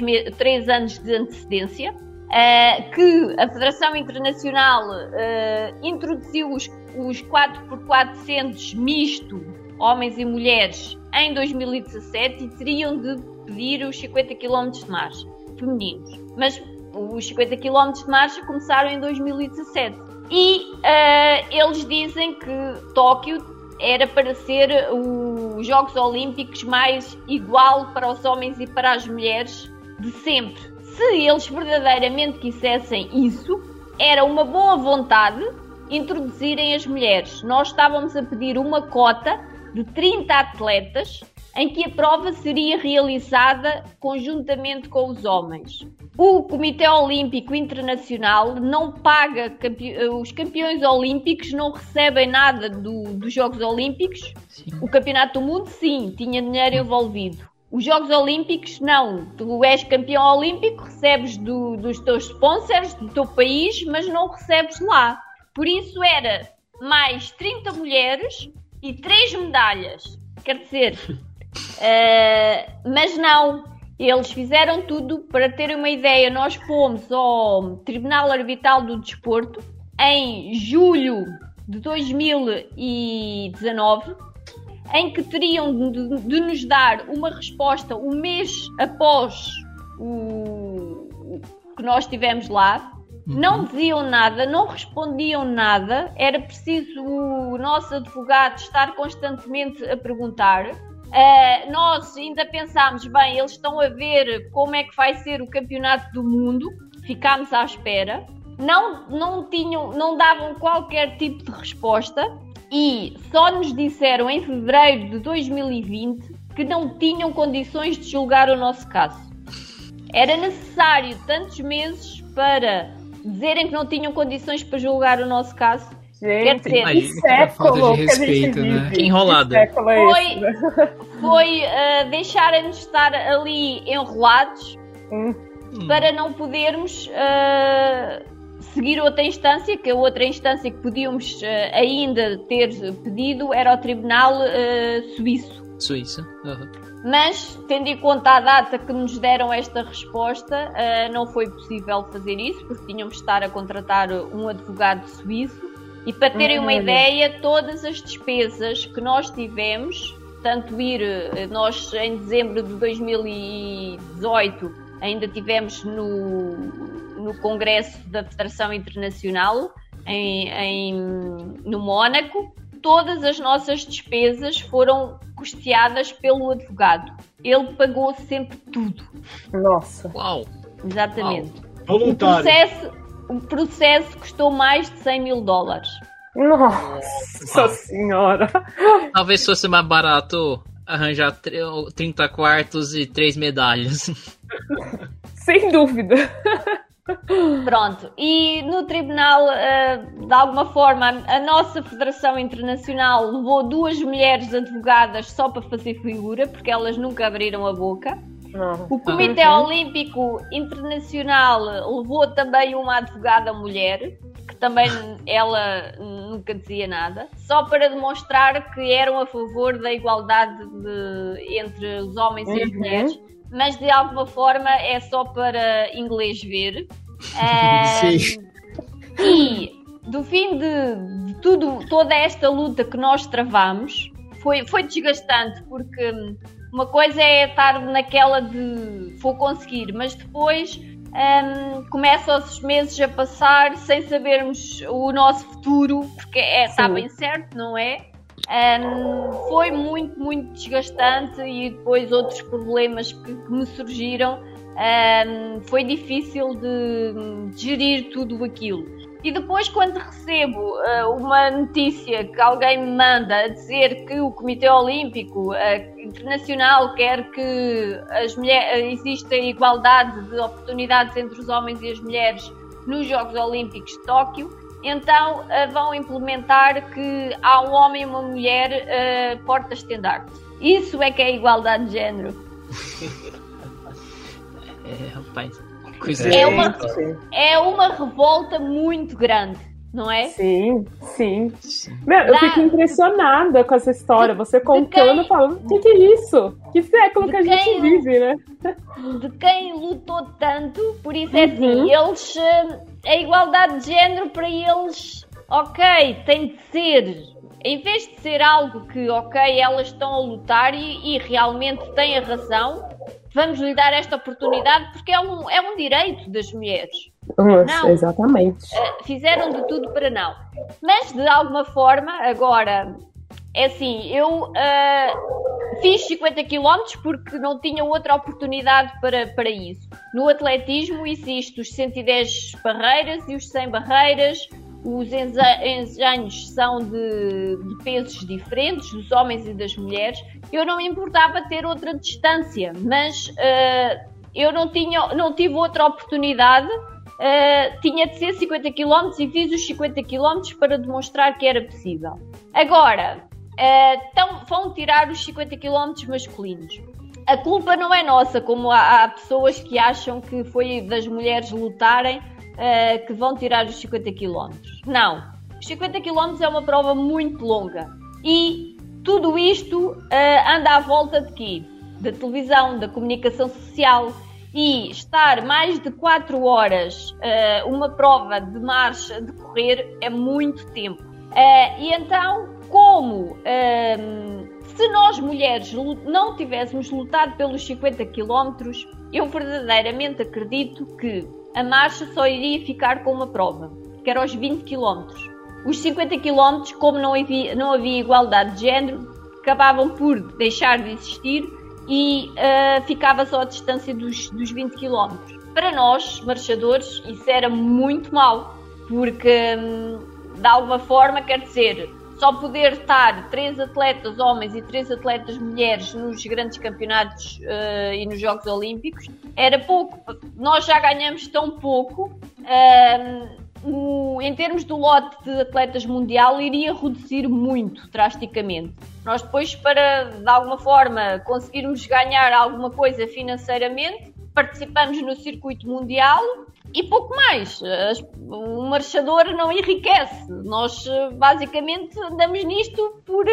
[SPEAKER 7] anos de antecedência. Uh, que a Federação Internacional uh, introduziu os, os 4x400 misto, homens e mulheres, em 2017 e teriam de pedir os 50 km de marcha femininos. Mas os 50 km de marcha começaram em 2017. E uh, eles dizem que Tóquio era para ser os Jogos Olímpicos mais igual para os homens e para as mulheres de sempre. Se eles verdadeiramente quisessem isso, era uma boa vontade introduzirem as mulheres. Nós estávamos a pedir uma cota de 30 atletas em que a prova seria realizada conjuntamente com os homens. O Comitê Olímpico Internacional não paga os campeões olímpicos, não recebem nada do, dos Jogos Olímpicos. Sim. O Campeonato do Mundo, sim, tinha dinheiro envolvido. Os Jogos Olímpicos, não. Tu és campeão olímpico, recebes do, dos teus sponsors, do teu país, mas não recebes lá. Por isso era mais 30 mulheres e 3 medalhas. Quer dizer, Uh, (laughs) mas não, eles fizeram tudo para terem uma ideia. Nós fomos ao Tribunal Arbitral do Desporto em julho de 2019, em que teriam de, de nos dar uma resposta um mês após o, o que nós tivemos lá. Uhum. Não diziam nada, não respondiam nada. Era preciso o nosso advogado estar constantemente a perguntar. Uh, nós ainda pensámos, bem, eles estão a ver como é que vai ser o campeonato do mundo, ficámos à espera, não, não tinham, não davam qualquer tipo de resposta e só nos disseram em fevereiro de 2020 que não tinham condições de julgar o nosso caso. Era necessário tantos meses para dizerem que não tinham condições para julgar o nosso caso
[SPEAKER 8] Gente, Quer dizer, que século de respeito, que a gente
[SPEAKER 2] né? Que enrolada.
[SPEAKER 8] Que
[SPEAKER 7] é foi foi uh, deixarem-nos estar ali enrolados hum. para não podermos uh, seguir outra instância, que a outra instância que podíamos uh, ainda ter pedido era o Tribunal Suíço.
[SPEAKER 2] Suíça. Uhum.
[SPEAKER 7] Mas, tendo em conta a data que nos deram esta resposta, não foi possível fazer isso, porque tínhamos de estar a contratar um advogado suíço e para terem uma ideia, todas as despesas que nós tivemos, tanto ir, eh, nós em dezembro de 2018 ainda tivemos no, no Congresso da Federação Internacional em, em, no Mónaco, todas as nossas despesas foram custeadas pelo advogado. Ele pagou sempre tudo.
[SPEAKER 8] Nossa.
[SPEAKER 2] Uau!
[SPEAKER 7] Exatamente. O
[SPEAKER 5] Voluntário.
[SPEAKER 7] processo, o processo custou mais de 100 mil dólares.
[SPEAKER 8] Nossa
[SPEAKER 2] Uau.
[SPEAKER 8] senhora.
[SPEAKER 2] Talvez fosse mais barato arranjar tre- 30 quartos e 3 medalhas.
[SPEAKER 8] Sem dúvida.
[SPEAKER 7] Pronto, e no tribunal, eh, de alguma forma, a nossa Federação Internacional levou duas mulheres advogadas só para fazer figura, porque elas nunca abriram a boca.
[SPEAKER 8] Não.
[SPEAKER 7] O Comitê
[SPEAKER 8] Uhum.
[SPEAKER 7] Olímpico Internacional levou também uma advogada mulher, que também ela nunca dizia nada, só para demonstrar que eram a favor da igualdade de- entre os homens e as
[SPEAKER 8] Uhum.
[SPEAKER 7] mulheres, mas de alguma forma é só para inglês ver. (laughs)
[SPEAKER 6] Sim.
[SPEAKER 7] e do fim de, de tudo, toda esta luta que nós travamos, foi, foi desgastante, porque hum, uma coisa é estar naquela de vou conseguir, mas depois hum, começam os meses a passar sem sabermos o nosso futuro, porque é, está bem certo, não é? Hum, foi muito, muito desgastante e depois outros problemas que, que me surgiram. hum, foi difícil de, de gerir tudo aquilo. E depois, quando recebo ah, uma notícia que alguém me manda a dizer que o Comitê Olímpico ah, Internacional quer que as mulheres, exista igualdade de oportunidades entre os homens e as mulheres nos Jogos Olímpicos de Tóquio, então ah, vão implementar que há um homem e uma mulher ah, porta-estandarte. Isso é que é igualdade de género. (laughs)
[SPEAKER 2] É, rapaz. Coisa
[SPEAKER 7] É uma-
[SPEAKER 8] Sim.
[SPEAKER 7] É uma revolta muito grande, não é?
[SPEAKER 8] Sim, sim. Meu, eu
[SPEAKER 7] Dá-
[SPEAKER 8] fico impressionada com essa história. Você contando,
[SPEAKER 7] quem?
[SPEAKER 8] falando, o que, que é isso? Que século
[SPEAKER 7] De
[SPEAKER 8] que a gente
[SPEAKER 7] quem?
[SPEAKER 8] vive, né?
[SPEAKER 7] de quem lutou tanto, por isso é
[SPEAKER 8] Uhum.
[SPEAKER 7] assim, eles eh, a igualdade de género para eles, ok, tem de ser. Em vez de ser algo que, ok, elas estão a lutar e, e realmente têm a razão, vamos lhe dar esta oportunidade porque é um, é um direito das mulheres. Não.
[SPEAKER 8] Exatamente.
[SPEAKER 7] Uh, fizeram de tudo para não. Mas de alguma forma, agora, é assim, eu uh, fiz 50 km porque não tinha outra oportunidade para, para isso. No atletismo existe os 110 barreiras e os 100 barreiras. Os engenhos são de, de pesos diferentes, dos homens e das mulheres. Eu não me importava ter outra distância, mas uh, eu não, tinha, não tive outra oportunidade Uh, tinha de ser 50 km e fiz os 50 km para demonstrar que era possível. Agora, uh, então vão tirar os 50 km masculinos. A culpa não é nossa, como há, há pessoas que acham que foi das mulheres lutarem uh, que vão tirar os 50 km. Não. Os 50 km é uma prova muito longa. E tudo isto uh, anda à volta de quê? Da televisão, da comunicação social, e estar mais de 4 horas uh, uma prova de marcha de correr é muito tempo. Uh, e então, como uh, se nós mulheres não tivéssemos lutado pelos 50 km, eu verdadeiramente acredito que a marcha só iria ficar com uma prova, que era os 20 km. Os 50 km, como não havia, não havia igualdade de género, acabavam por deixar de existir e uh, ficava só a distância dos, dos 20 km. Para nós, marchadores, isso era muito mau, porque hum, de alguma forma quer dizer só poder estar três atletas homens e três atletas mulheres nos grandes campeonatos uh, e nos Jogos Olímpicos era pouco. Nós já ganhamos tão pouco. Uh, o, em termos do lote de atletas mundial, iria reduzir muito drasticamente. Nós depois, para de alguma forma conseguirmos ganhar alguma coisa financeiramente, participamos no circuito mundial e pouco mais. O marchador não enriquece. Nós basicamente andamos nisto por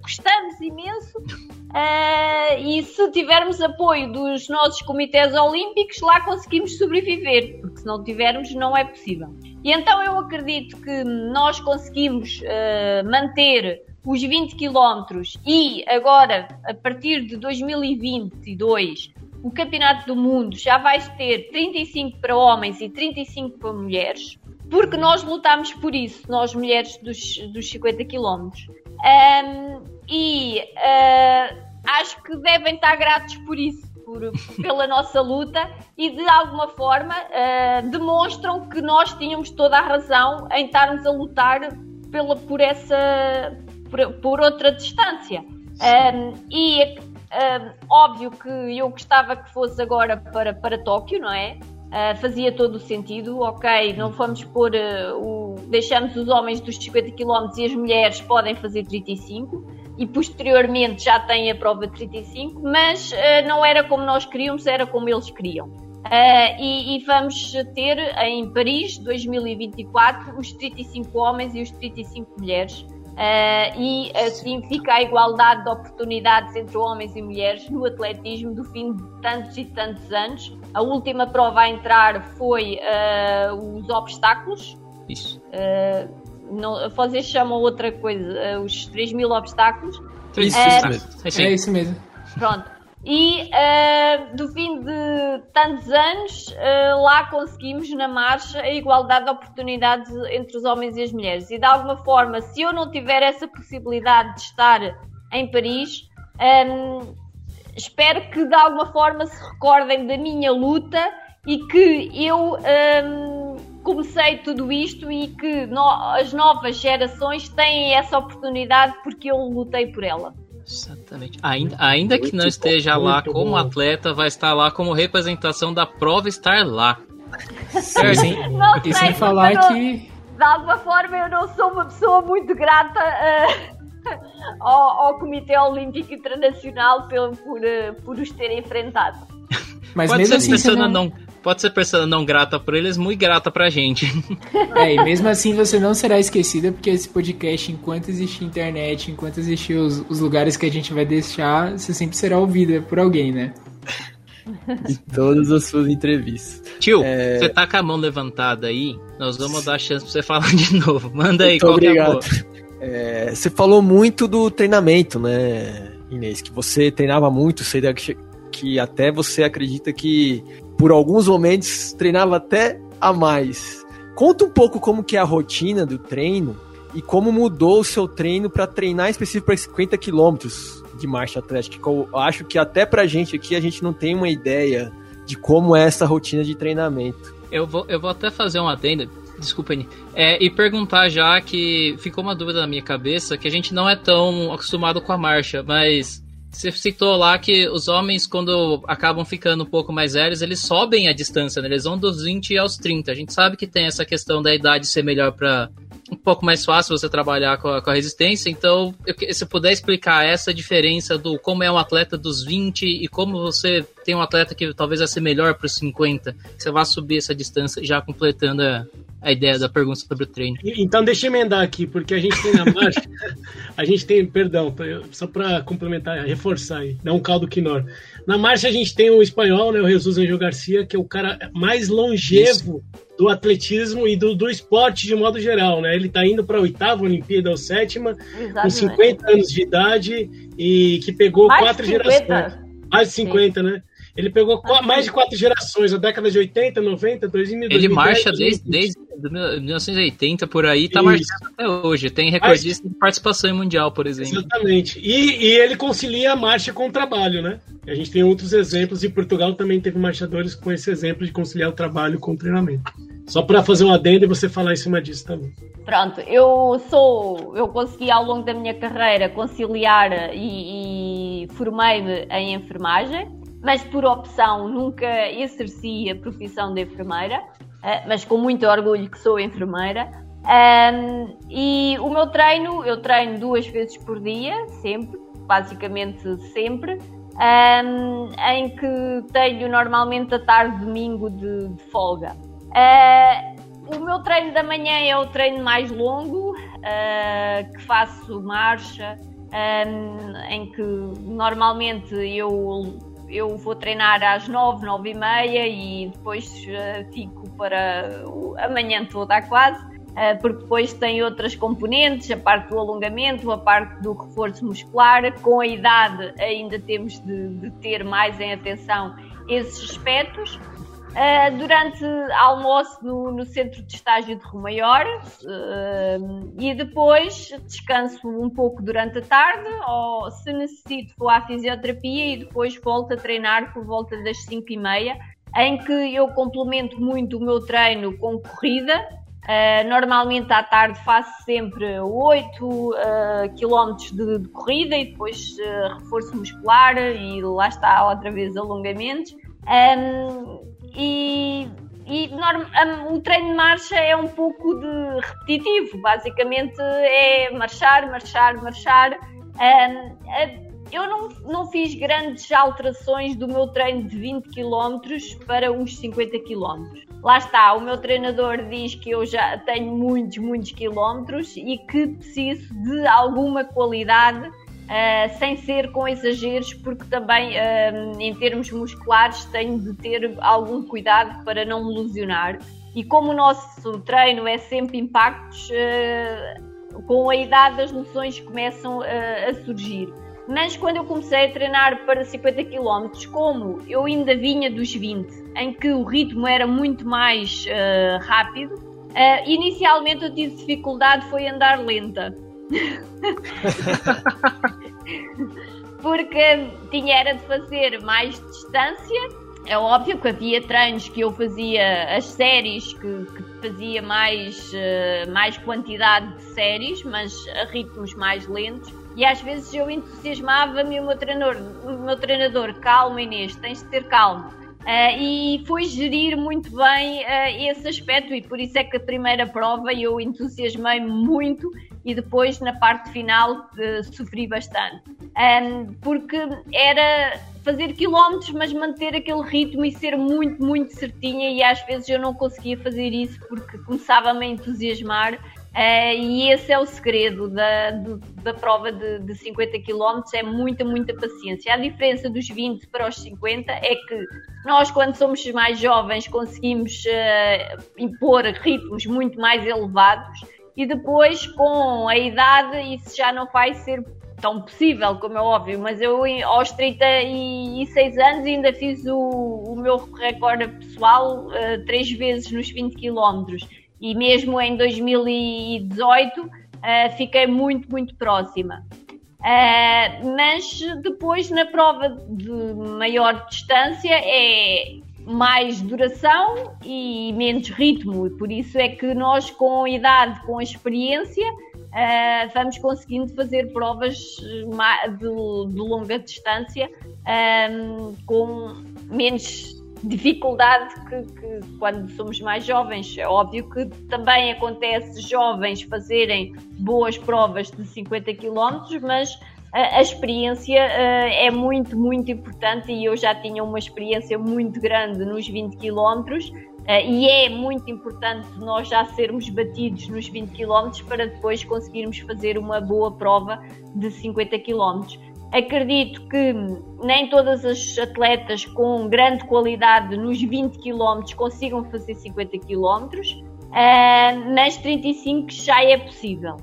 [SPEAKER 7] gostamos imenso. Uh, e se tivermos apoio dos nossos comitês olímpicos, lá conseguimos sobreviver, porque se não tivermos, não é possível. E então eu acredito que nós conseguimos uh, manter os 20 km e agora, a partir de 2022, o Campeonato do Mundo já vai ter 35 para homens e 35 para mulheres, porque nós lutamos por isso, nós mulheres dos, dos 50 km. Um, e uh, que devem estar gratos por isso, por, pela nossa luta e de alguma forma uh, demonstram que nós tínhamos toda a razão em estarmos a lutar pela, por essa por, por outra distância. Um, e um, óbvio que eu gostava que fosse agora para, para Tóquio, não é? Uh, fazia todo o sentido, ok, não vamos pôr uh, o. deixamos os homens dos 50 km e as mulheres podem fazer 35 e posteriormente já têm a prova de 35, mas uh, não era como nós queríamos, era como eles queriam. E, e, vamos ter em Paris 2024 os 35 homens e os 35 mulheres. E assim fica a igualdade de oportunidades entre homens e mulheres no atletismo do fim de tantos e tantos anos a última prova a entrar foi uh, os obstáculos.
[SPEAKER 2] Isso.
[SPEAKER 7] Uh, não, vocês chamam outra coisa, uh, os 3 mil obstáculos.
[SPEAKER 4] Isso, isso mesmo. É, é isso mesmo.
[SPEAKER 7] Pronto. E do fim de tantos anos, lá conseguimos na marcha a igualdade de oportunidades entre os homens e as mulheres. E de alguma forma, se eu não tiver essa possibilidade de estar em Paris, um, espero que de alguma forma se recordem da minha luta e que eu hum, comecei tudo isto e que no, as novas gerações têm essa oportunidade porque eu lutei por ela.
[SPEAKER 2] Exatamente. Ainda, ainda que não esteja bom, lá como bom. atleta, vai estar lá como representação da prova estar lá.
[SPEAKER 4] Sim, e sem falar que.
[SPEAKER 7] De alguma forma, eu não sou uma pessoa muito grata. Uh (laughs) ao, ao, Comitê Olímpico Internacional por, por, eh, por os ter enfrentado.
[SPEAKER 2] Mas pode, ser assim, persona não... não... pode ser pessoa não grata por eles, muito grata pra gente. (laughs)
[SPEAKER 4] É, e mesmo assim você não será esquecida, porque esse podcast, enquanto existir internet, enquanto existir os, os lugares que a gente vai deixar, você sempre será ouvida por alguém, né?
[SPEAKER 6] em todas as suas entrevistas.
[SPEAKER 2] Tio, é... você tá com a mão levantada aí, nós vamos dar a chance pra você (laughs) falar de novo. Manda aí,
[SPEAKER 6] Muito qual obrigado. é a é, você falou muito do treinamento, né, Inês? Que você treinava muito, sei que, que até você acredita que por alguns momentos treinava até a mais. Conta um pouco como que é a rotina do treino e como mudou o seu treino para treinar específico para 50 quilômetros de marcha atlética. Eu acho que até pra gente aqui a gente não tem uma ideia de como é essa rotina de treinamento.
[SPEAKER 2] Eu vou, eu vou até fazer uma adenda. Desculpa, Anny. É, e perguntar já que ficou uma dúvida na minha cabeça que a gente não é tão acostumado com a marcha, mas você citou lá que os homens, quando acabam ficando um pouco mais velhos, eles sobem a distância, né? Eles vão dos 20 aos 30. A gente sabe que tem essa questão da idade ser melhor para um pouco mais fácil você trabalhar com a, com a resistência. Então, eu, se puder explicar essa diferença do como é um atleta dos 20 e como você tem um atleta que talvez vai ser melhor para os 50, você vai subir essa distância já completando a, a ideia da pergunta sobre o treino.
[SPEAKER 5] Então, deixa eu emendar aqui, porque a gente tem na marcha, (laughs) a gente tem, perdão, só para complementar, reforçar aí, dar um caldo quinor. Na marcha a gente tem o espanhol, né, o Jesus Angel Garcia, que é o cara mais longevo Isso do atletismo e do, do esporte de modo geral, né? Ele está indo para a oitava Olimpíada ou sétima, Exatamente. com 50 anos de idade e que pegou mais quatro gerações. Mais de 50, Sim. né? Ele pegou mais de quatro gerações, a década de 80, 90, 2000,
[SPEAKER 2] Ele 2010, marcha desde, desde 1980 por aí, tá Isso. marchando até hoje. Tem recordista Mas, de participação em mundial, por exemplo.
[SPEAKER 5] Exatamente. E, e, ele concilia a marcha com o trabalho, né? A gente tem outros exemplos e Portugal também teve marchadores com esse exemplo de conciliar o trabalho com o treinamento. Só para fazer um adendo e você falar em cima disso também.
[SPEAKER 7] Pronto, eu sou, eu consegui ao longo da minha carreira conciliar e, e formei-me em enfermagem mas por opção nunca exerci a profissão de enfermeira, eh, mas com muito orgulho que sou enfermeira. e o meu treino, eu treino duas vezes por dia, sempre, basicamente sempre, em que tenho normalmente a tarde domingo de, de folga. Eh, o meu treino da manhã é o treino mais longo, eh, que faço marcha, em que normalmente eu eu vou treinar às nove, nove e meia e depois uh, fico para a manhã toda quase, uh, porque depois tem outras componentes, a parte do alongamento, a parte do reforço muscular. Com a idade ainda temos de, de ter mais em atenção esses aspectos. Uh, durante almoço no, no, centro de estágio de Romaior uh, e depois descanso um pouco durante a tarde ou se necessito vou à fisioterapia e depois volto a treinar por volta das 5 e meia em que eu complemento muito o meu treino com corrida Uh, normalmente à tarde faço sempre 8 uh, km de, de, corrida e depois reforço muscular e lá está outra vez alongamentos. Um, e, e norm, um, o treino de marcha é um pouco de repetitivo, basicamente é marchar, marchar, marchar. Um, eu não, não fiz grandes alterações do meu treino de 20 km para uns 50 km. Lá está, o meu treinador diz que eu já tenho muitos, muitos quilómetros e que preciso de alguma qualidade, uh, sem ser com exageros, porque também uh, em termos musculares tenho de ter algum cuidado para não me lesionar. E como o nosso treino é sempre impactos, uh, com a idade as noções começam a surgir. Mas quando eu comecei a treinar para 50 km, como eu ainda vinha dos 20, em que o ritmo era muito mais rápido, inicialmente eu tive dificuldade foi andar lenta. Porque tinha era de fazer mais distância. É óbvio que havia treinos que eu fazia as séries, que, que fazia mais, uh, mais quantidade de séries, mas a ritmos mais lentos. E às vezes eu entusiasmava-me o meu treinador, o meu treinador, calma Inês, tens de ter calma. Uh, e foi gerir muito bem uh, esse aspecto e por isso é que a primeira prova eu entusiasmei muito e depois na parte final sofri bastante. Um, porque era fazer quilómetros, mas manter aquele ritmo e ser muito, muito certinha e às vezes eu não conseguia fazer isso porque começava-me a entusiasmar Uh, e esse é o segredo da, do, da prova de, de 50 km, é muita, muita paciência. A diferença dos 20 para os 50 é que nós, quando somos mais jovens, conseguimos uh, impor ritmos muito mais elevados e depois, com a idade, isso já não vai ser tão possível, como é óbvio, mas eu aos 36 anos ainda fiz o, o meu recorde pessoal uh, três vezes nos 20 km e mesmo em 2018 uh, eh, fiquei muito, muito próxima. Uh, mas depois na prova de maior distância é mais duração e menos ritmo, e por isso é que nós, com a idade, com a experiência, uh, vamos conseguindo fazer provas de, de longa distância um, com menos dificuldade que, que, quando somos mais jovens. É óbvio que também acontece jovens fazerem boas provas de 50 km, mas a, experiência uh, é muito, muito importante e eu já tinha uma experiência muito grande nos 20 km. Uh, e é muito importante nós já sermos batidos nos 20 km para depois conseguirmos fazer uma boa prova de 50 km. Acredito que nem todas as atletas com grande qualidade nos 20 km consigam fazer 50 km, uh, mas 35 já é possível,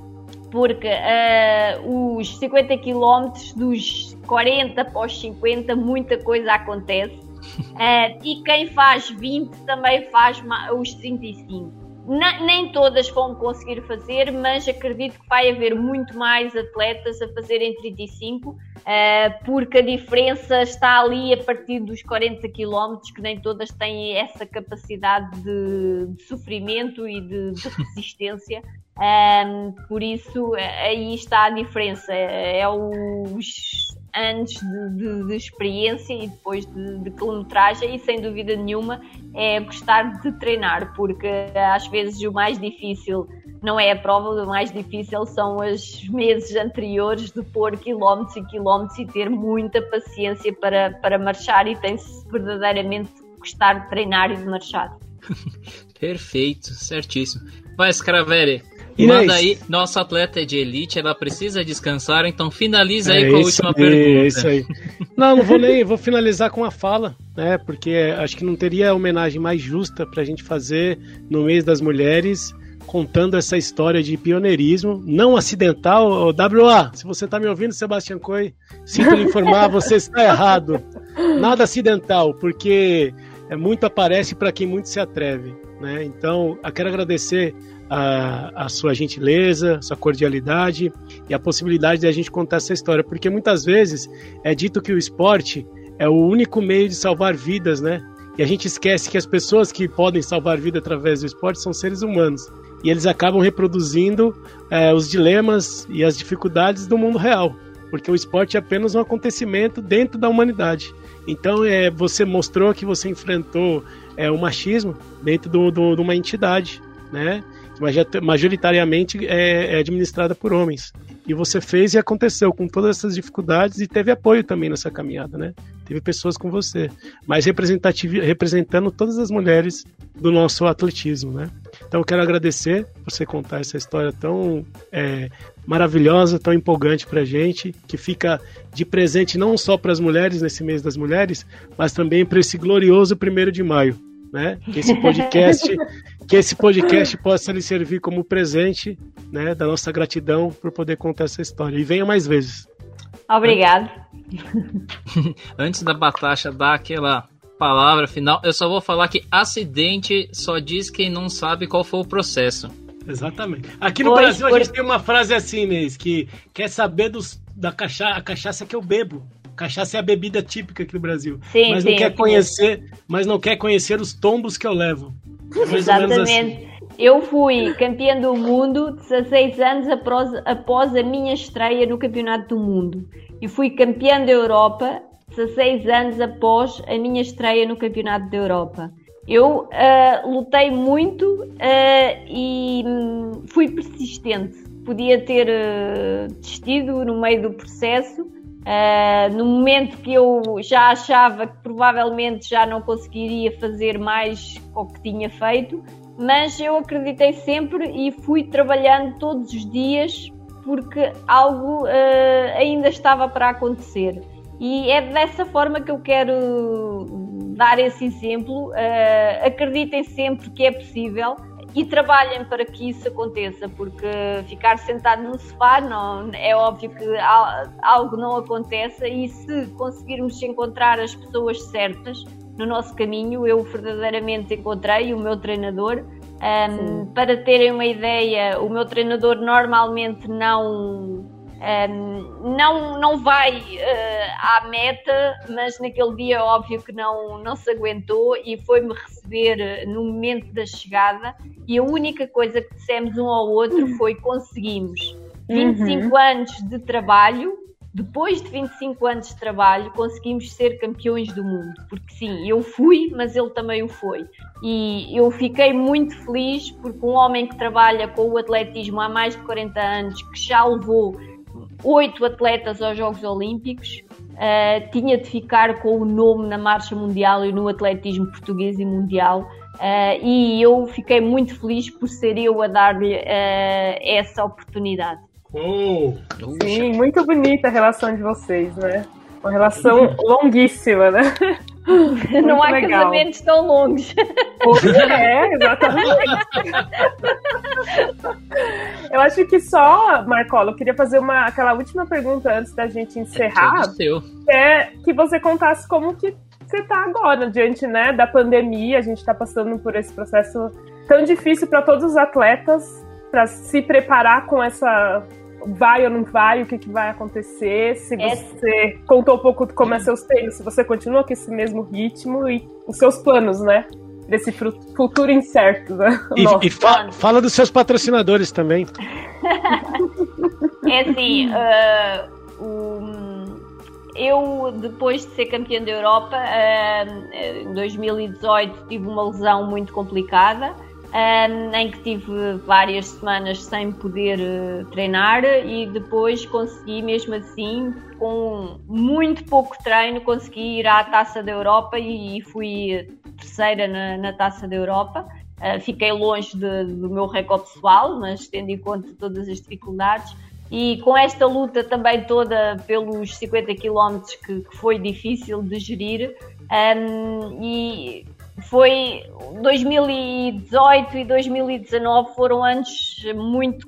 [SPEAKER 7] porque uh, os 50 km dos 40 para os 50 muita coisa acontece uh, (laughs) e quem faz 20 também faz os 35 nem todas vão conseguir fazer, mas acredito que vai haver muito mais atletas a fazerem 35, eh, porque a diferença está ali a partir dos 40 km, que nem todas têm essa capacidade de, de sofrimento e de, de (laughs) resistência. Um, por isso, aí está a diferença. É os anos de, de, de experiência e depois de, de, quilometragem, e sem dúvida nenhuma é gostar de treinar, porque às vezes o mais difícil não é a prova, o mais difícil são os meses anteriores de pôr quilómetros e quilómetros e ter muita paciência para, para marchar e tem-se verdadeiramente gostar de treinar e de marchar. (laughs)
[SPEAKER 2] Perfeito, certíssimo. Vai, Scraveri, Manda aí, nossa atleta é de elite, ela precisa descansar, então finaliza aí é com a última aí, pergunta.
[SPEAKER 5] É isso aí. (laughs) Não, não vou nem, vou finalizar com a fala, né? Porque acho que não teria homenagem mais justa pra gente fazer no mês das mulheres, contando essa história de pioneirismo não acidental. WA, se você tá me ouvindo, Sebastião Coi, sinto lhe informar, você está errado. Nada acidental, porque é muito aparece para quem muito se atreve. Né? Então, eu quero agradecer a, a, sua gentileza, sua cordialidade e a possibilidade de a gente contar essa história, porque muitas vezes é dito que o esporte é o único meio de salvar vidas, né? E a gente esquece que as pessoas que podem salvar vida através do esporte são seres humanos. E eles acabam reproduzindo é, os dilemas e as dificuldades do mundo real. Porque o esporte é apenas um acontecimento dentro da humanidade. Então, é, você mostrou que você enfrentou é, o machismo dentro de do, do, uma entidade, né? Majoritariamente é, é administrada por homens. E você fez e aconteceu com todas essas dificuldades e teve apoio também nessa caminhada, né? Teve pessoas com você, mas representando todas as mulheres do nosso atletismo, né? Então eu quero agradecer você contar essa história tão é, maravilhosa, tão empolgante para gente, que fica de presente não só para as mulheres nesse mês das mulheres, mas também para esse glorioso primeiro de maio né? Que esse podcast, (laughs) que esse podcast possa lhe servir como presente, né, da nossa gratidão por poder contar essa história. E venha mais vezes.
[SPEAKER 7] Obrigado. (laughs)
[SPEAKER 2] Antes da Batasha dar aquela palavra final, eu só vou falar que acidente só diz quem não sabe qual foi o processo.
[SPEAKER 5] Exatamente. Aqui no pois, Brasil por... a gente tem uma frase assim, Inês, que quer saber dos, da cachaça, a cachaça que eu bebo. Cachaça é a bebida típica aqui no Brasil. Sim, mas sim, não quer sim. conhecer, mas não quer conhecer os tombos que eu levo.
[SPEAKER 7] É Exatamente. Assim. Eu fui campeã do mundo 16 anos após, após a minha estreia no Campeonato do Mundo. E fui campeã da Europa 16 anos após a minha estreia no Campeonato da Europa. Eu uh, lutei muito uh, e hum, fui persistente. Podia ter uh, desistido no meio do processo, Uh, no momento que eu já achava que provavelmente já não conseguiria fazer mais o que tinha feito, mas eu acreditei sempre e fui trabalhando todos os dias porque algo uh, ainda estava para acontecer. E é dessa forma que eu quero dar esse exemplo. Uh, acreditem sempre que é possível e trabalhem para que isso aconteça, porque ficar sentado no sofá não, é óbvio que algo não aconteça e se conseguirmos encontrar as pessoas certas no nosso caminho, eu verdadeiramente encontrei o meu treinador. Um, para terem uma ideia, o meu treinador normalmente não um, não, não vai uh, à meta, mas naquele dia óbvio que não, não se aguentou e foi-me receber eh, no momento da chegada e a única coisa que dissemos um ao outro foi conseguimos 25 uhum. anos de trabalho, depois de 25 anos de trabalho conseguimos ser campeões do mundo, porque sim, eu fui, mas ele também o foi. E eu fiquei muito feliz porque um homem que trabalha com o atletismo há mais de 40 anos, que já levou oito atletas aos Jogos Olímpicos, uh, tinha de ficar com o nome na marcha mundial e no atletismo português e mundial. Uh, e eu fiquei muito feliz por ser eu a dar-lhe uh, essa oportunidade.
[SPEAKER 8] Oh, Sim, muito bonita a relação de vocês, né? Uma relação (laughs) longuíssima, né? (laughs)
[SPEAKER 7] não há legal. casamentos tão longos.
[SPEAKER 8] É, exatamente. eu acho que só, Marcola, eu queria fazer uma, aquela última pergunta antes da gente encerrar. É, é que você contasse como que você está agora, diante né, da pandemia. A gente está passando por esse processo tão difícil para todos os atletas para se preparar com essa vai ou não vai, o que, que vai acontecer, se é. você contou um pouco como é seus treinos, se você continua com esse mesmo ritmo e os seus planos, né? Desse futuro incerto, né?
[SPEAKER 5] E, e fa fala dos seus patrocinadores também.
[SPEAKER 7] é assim, uh, um, eu depois de ser campeã da Europa, uh, em 2018 tive uma lesão muito complicada em que tive várias semanas sem poder uh, treinar e depois consegui mesmo assim, com muito pouco treino, consegui ir à Taça da Europa e, fui terceira na, na, Taça da Europa. Uh, fiquei longe de, do meu recorde pessoal, mas tendo em conta todas as dificuldades. E com esta luta também toda pelos 50 km que, que foi difícil de gerir, um, e foi 2018 e 2019 foram anos muito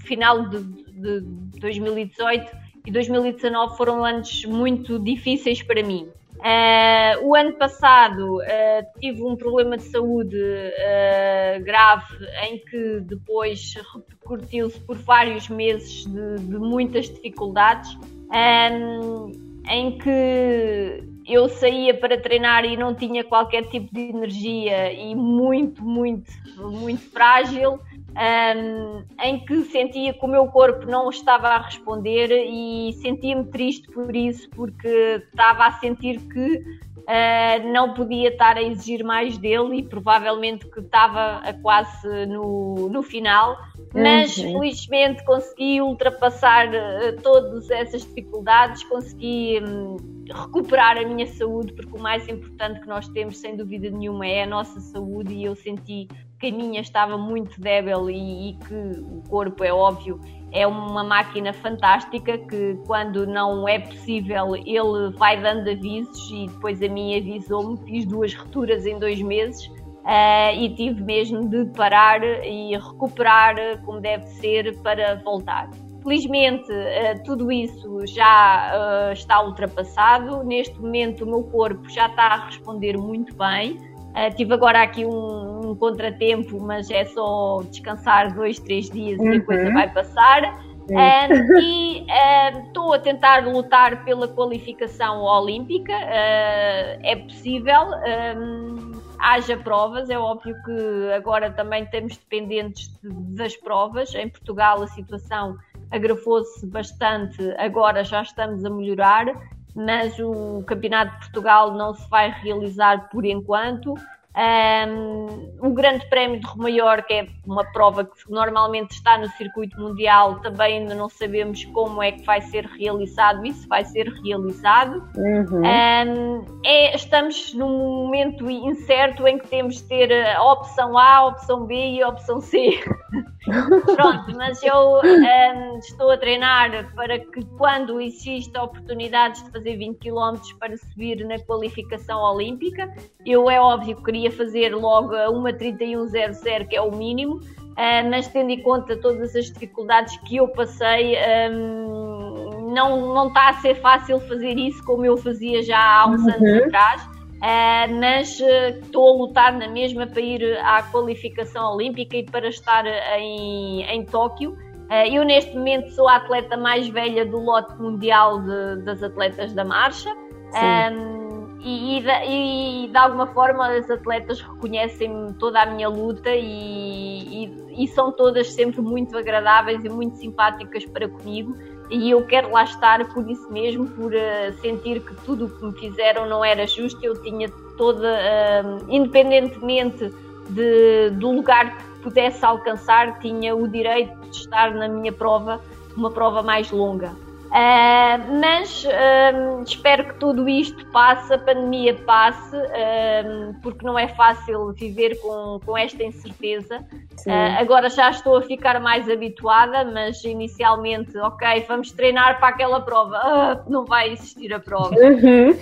[SPEAKER 7] final de, de 2018 e 2019 foram anos muito difíceis para mim. Uh, o ano passado uh, tive um problema de saúde uh, grave em que depois repercutiu-se por vários meses de, de muitas dificuldades, um, em que eu saía para treinar e não tinha qualquer tipo de energia e muito, muito, muito frágil um, em que sentia que o meu corpo não estava a responder e sentia-me triste por isso, porque estava a sentir que uh, não podia estar a exigir mais dele e provavelmente que estava quase no, no final. Mas uhum. felizmente consegui ultrapassar uh, todas essas dificuldades, consegui um, recuperar a minha saúde, porque o mais importante que nós temos, sem dúvida nenhuma, é a nossa saúde, e eu senti que a minha estava muito débil e, e, que o corpo, é óbvio, é uma máquina fantástica que quando não é possível ele vai dando avisos e depois a minha avisou-me, fiz duas rupturas em dois meses uh, e tive mesmo de parar e recuperar como deve ser para voltar. Felizmente, uh, tudo isso já uh, está ultrapassado. Neste momento, o meu corpo já está a responder muito bem. Uh, tive agora aqui um, um, contratempo, mas é só descansar dois, três dias uhum. e a coisa vai passar. Uh, (laughs) e estou uh, a tentar lutar pela qualificação olímpica. é possível, um, haja provas. É óbvio que agora também estamos dependentes de, das provas. Em Portugal a situação agravou-se bastante, agora já estamos a melhorar mas o Campeonato de Portugal não se vai realizar por enquanto. Um, o Grande Prémio de Romaior, que é uma prova que normalmente está no circuito mundial, também ainda não sabemos como é que vai ser realizado e se vai ser realizado. Uhum. Um, é, estamos num momento incerto em que temos de ter a opção A, a opção B e a opção C. (laughs) Pronto, mas eu um, estou a treinar para que quando exista oportunidades de fazer 20 km para subir na qualificação olímpica, eu é óbvio que queria fazer logo a 1.31.00, que é o mínimo, uh, mas tendo em conta todas as dificuldades que eu passei, um, não, não está a ser fácil fazer isso como eu fazia já há uns uhum. anos atrás. Uh, mas uh, estou a lutar na mesma para ir à qualificação olímpica e para estar em, em Tóquio. Eu, neste momento, sou a atleta mais velha do lote mundial de, das atletas da marcha. Um, e, e, e, de alguma forma as atletas reconhecem toda a minha luta e, e são todas sempre muito agradáveis e muito simpáticas para comigo e eu quero lá estar por isso mesmo, por uh, sentir que tudo o que me fizeram não era justo. Eu tinha toda, uh, independentemente de, do lugar que pudesse alcançar, tinha o direito de estar na minha prova, uma prova mais longa. Uh, mas uh, espero que tudo isto passe, a pandemia passe, uh, porque não é fácil viver com, com esta incerteza. agora já estou a ficar mais habituada, mas inicialmente, ok, vamos treinar para aquela prova. Ah, não vai existir a prova. Uhum.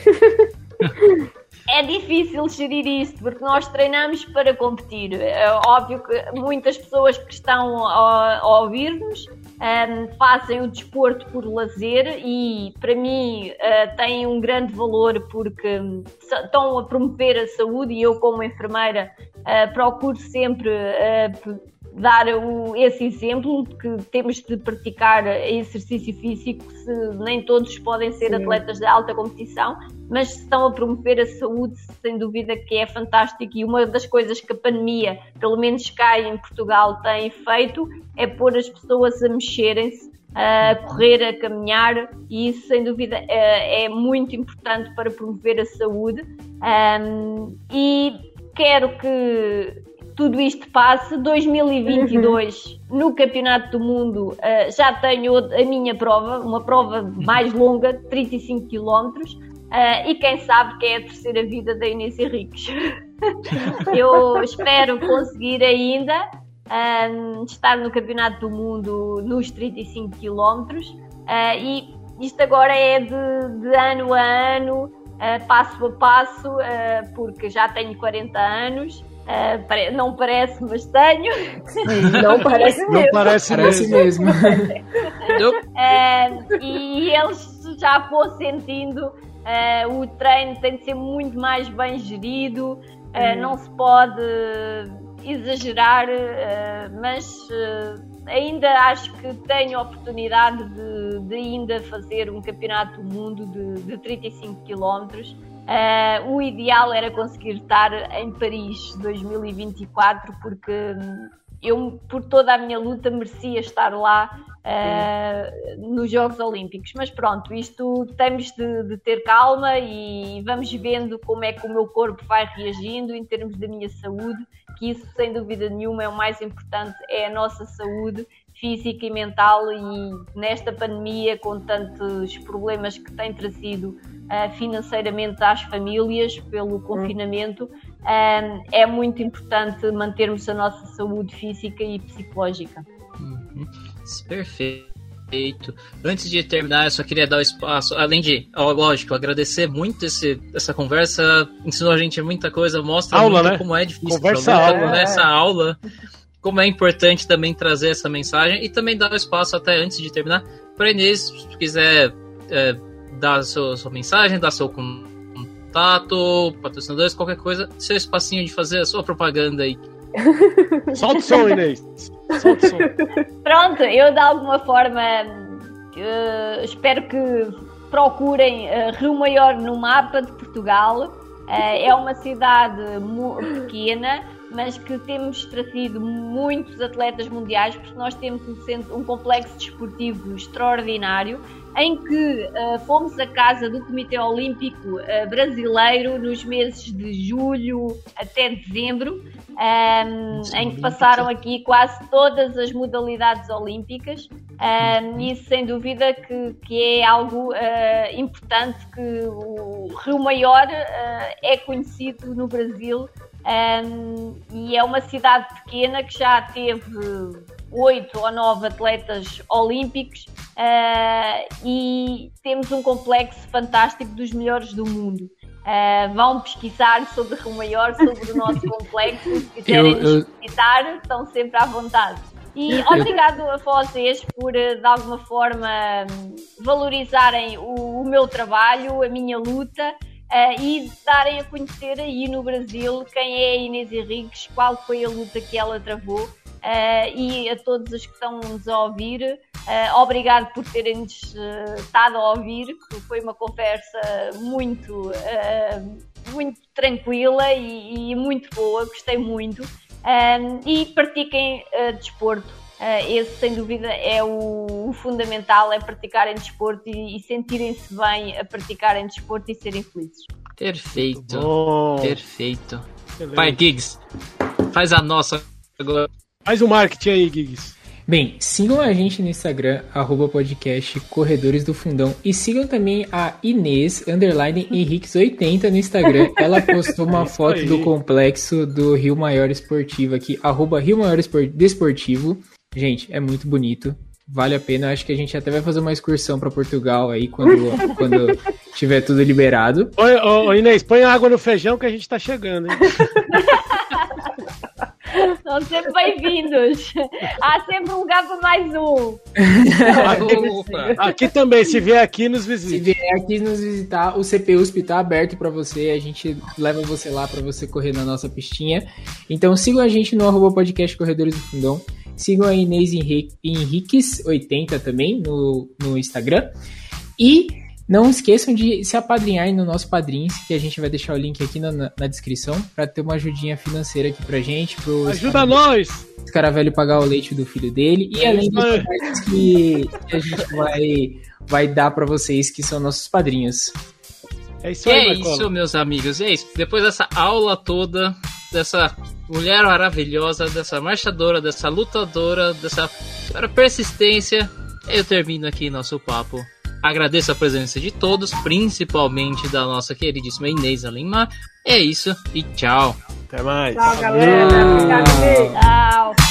[SPEAKER 7] (laughs) é difícil gerir isto, porque nós treinamos para competir. É óbvio que muitas pessoas que estão a, a ouvir-nos um, fazem o desporto por lazer e, para mim, uh, têm um grande valor porque estão a promover a saúde e eu, como enfermeira, uh, procuro sempre uh, dar o, esse exemplo que temos de praticar exercício físico, se nem todos podem ser Sim. atletas de alta competição, mas estão a promover a saúde, sem dúvida que é fantástico. E uma das coisas que a pandemia, pelo menos cá em Portugal, tem feito é pôr as pessoas a mexerem-se, a correr, a caminhar, e isso, sem dúvida, é, é muito importante para promover a saúde. E quero que tudo isto passe. 2022, uhum. no Campeonato do Mundo, uh, já tenho a minha prova, uma prova mais longa, 35 km. Uh, e quem sabe que é a terceira vida da Inês Henriques. (laughs) Eu espero conseguir ainda um, ehm, estar no Campeonato do Mundo nos 35 km uh, e isto agora é de, de ano a ano, uh, passo a passo, uh, porque já tenho 40 anos. não parece, mas tenho.
[SPEAKER 8] Sim, não parece mesmo.
[SPEAKER 5] Não parece, parece mesmo. (laughs)
[SPEAKER 7] e eles já vou sentindo Uh, o treino tem de ser muito mais bem gerido, uh, não se pode exagerar, uh, mas ainda acho que tenho a oportunidade de, de, ainda fazer um campeonato do mundo de, de 35 km. o ideal era conseguir estar em Paris 2024, porque hum, eu, por toda a minha luta, merecia estar lá uh, nos Jogos Olímpicos. Mas pronto, isto temos de, de, ter calma e vamos vendo como é que o meu corpo vai reagindo em termos da minha saúde, que isso, sem dúvida nenhuma, é o mais importante, é a nossa saúde física e mental. E nesta pandemia com tantos problemas que tem trazido uh, financeiramente às famílias pelo confinamento, uh, é muito importante mantermos a nossa saúde física e psicológica.
[SPEAKER 2] Uhum. Perfeito. Antes de terminar, eu só queria dar o espaço, além de, ó, lógico, agradecer muito esse, essa conversa, ensinou a gente muita coisa, mostra
[SPEAKER 5] aula,
[SPEAKER 2] muito
[SPEAKER 5] né?
[SPEAKER 2] como é difícil.
[SPEAKER 5] Conversa aula.
[SPEAKER 2] Né? Essa aula, como é importante também trazer essa mensagem e também dar o espaço até antes de terminar para Inês, se quiser é, dar sua, sua mensagem, dar seu contato, patrocinadores, qualquer coisa, seu espacinho de fazer a sua propaganda aí. (laughs)
[SPEAKER 5] Solta o som, Inês. Solta o som.
[SPEAKER 7] Pronto, eu de alguma forma uh, espero que procurem uh, Rio Maior no mapa de Portugal. Uh, é uma cidade pequena, mas que temos trazido muitos atletas mundiais, porque nós temos um, centro, um complexo desportivo extraordinário em que uh, fomos à casa do Comitê Olímpico uh, Brasileiro nos meses de julho até dezembro, um, ehm, em que passaram aqui quase todas as modalidades olímpicas. Um, ehm, isso, sem dúvida, que, que é algo uh, importante que o Rio Maior é conhecido no Brasil um, ehm, e é uma cidade pequena que já teve oito ou nove atletas olímpicos uh, e temos um complexo fantástico dos melhores do mundo. Uh, vão pesquisar sobre o maior, sobre o nosso complexo, se quiserem eu, eu... visitar, estão sempre à vontade. E obrigado a vocês por, eh, de alguma forma, valorizarem o, o meu trabalho, a minha luta uh, e darem a conhecer aí no Brasil quem é a Inês Henriques, qual foi a luta que ela travou Uh, e a todos os que estão-nos a ouvir, uh, obrigado por terem-nos uh, estado a ouvir, que foi uma conversa muito, muito tranquila e, e, muito boa, gostei muito. e pratiquem desporto. esse, sem dúvida, é o, o, fundamental, é praticarem desporto e, e sentirem-se bem a praticarem desporto e serem felizes.
[SPEAKER 2] Perfeito, perfeito. Pai Giggs, faz a nossa agora.
[SPEAKER 5] Faz o marketing aí, Giggs.
[SPEAKER 4] Bem, sigam a gente no Instagram, arroba podcast Corredores do Fundão. E sigam também a Inês, underline Henriques80 no Instagram. (laughs) Ela postou uma foto do complexo do Rio Maior Esportivo aqui, arroba Rio Maior Desportivo. Gente, é muito bonito. Vale a pena. Acho que a gente até vai fazer uma excursão para Portugal aí quando, (laughs) quando tiver tudo liberado.
[SPEAKER 5] Oi, ô, Inês, põe água no feijão que a gente tá chegando, hein? (laughs)
[SPEAKER 7] São sempre bem-vindos. Há sempre um lugar para mais um.
[SPEAKER 5] Aqui, aqui, também, se vier aqui, nos visite.
[SPEAKER 4] Se vier aqui nos visitar, o CPUSP está aberto para você. A gente leva você lá para você correr na nossa pistinha. Então sigam a gente no arroba podcast Corredores do Fundão. Sigam a Inês Henriques80 também no, no Instagram. E não esqueçam de se apadrinhar no nosso Padrinhos, que a gente vai deixar o link aqui na, na descrição para ter uma ajudinha financeira aqui pra gente. Pro
[SPEAKER 5] Ajuda nós!
[SPEAKER 4] Esse cara velho pagar o leite do filho dele. E além dos que, que a gente vai, vai dar para vocês, que são nossos padrinhos.
[SPEAKER 2] É isso aí, É isso, meus amigos. É isso. Depois dessa aula toda, dessa mulher maravilhosa, dessa marchadora, dessa lutadora, dessa persistência, eu termino aqui nosso papo Agradeço a presença de todos, principalmente da nossa queridíssima Inês Lima. É isso e tchau.
[SPEAKER 5] Até mais.
[SPEAKER 8] Tchau, galera. Tchau. tchau.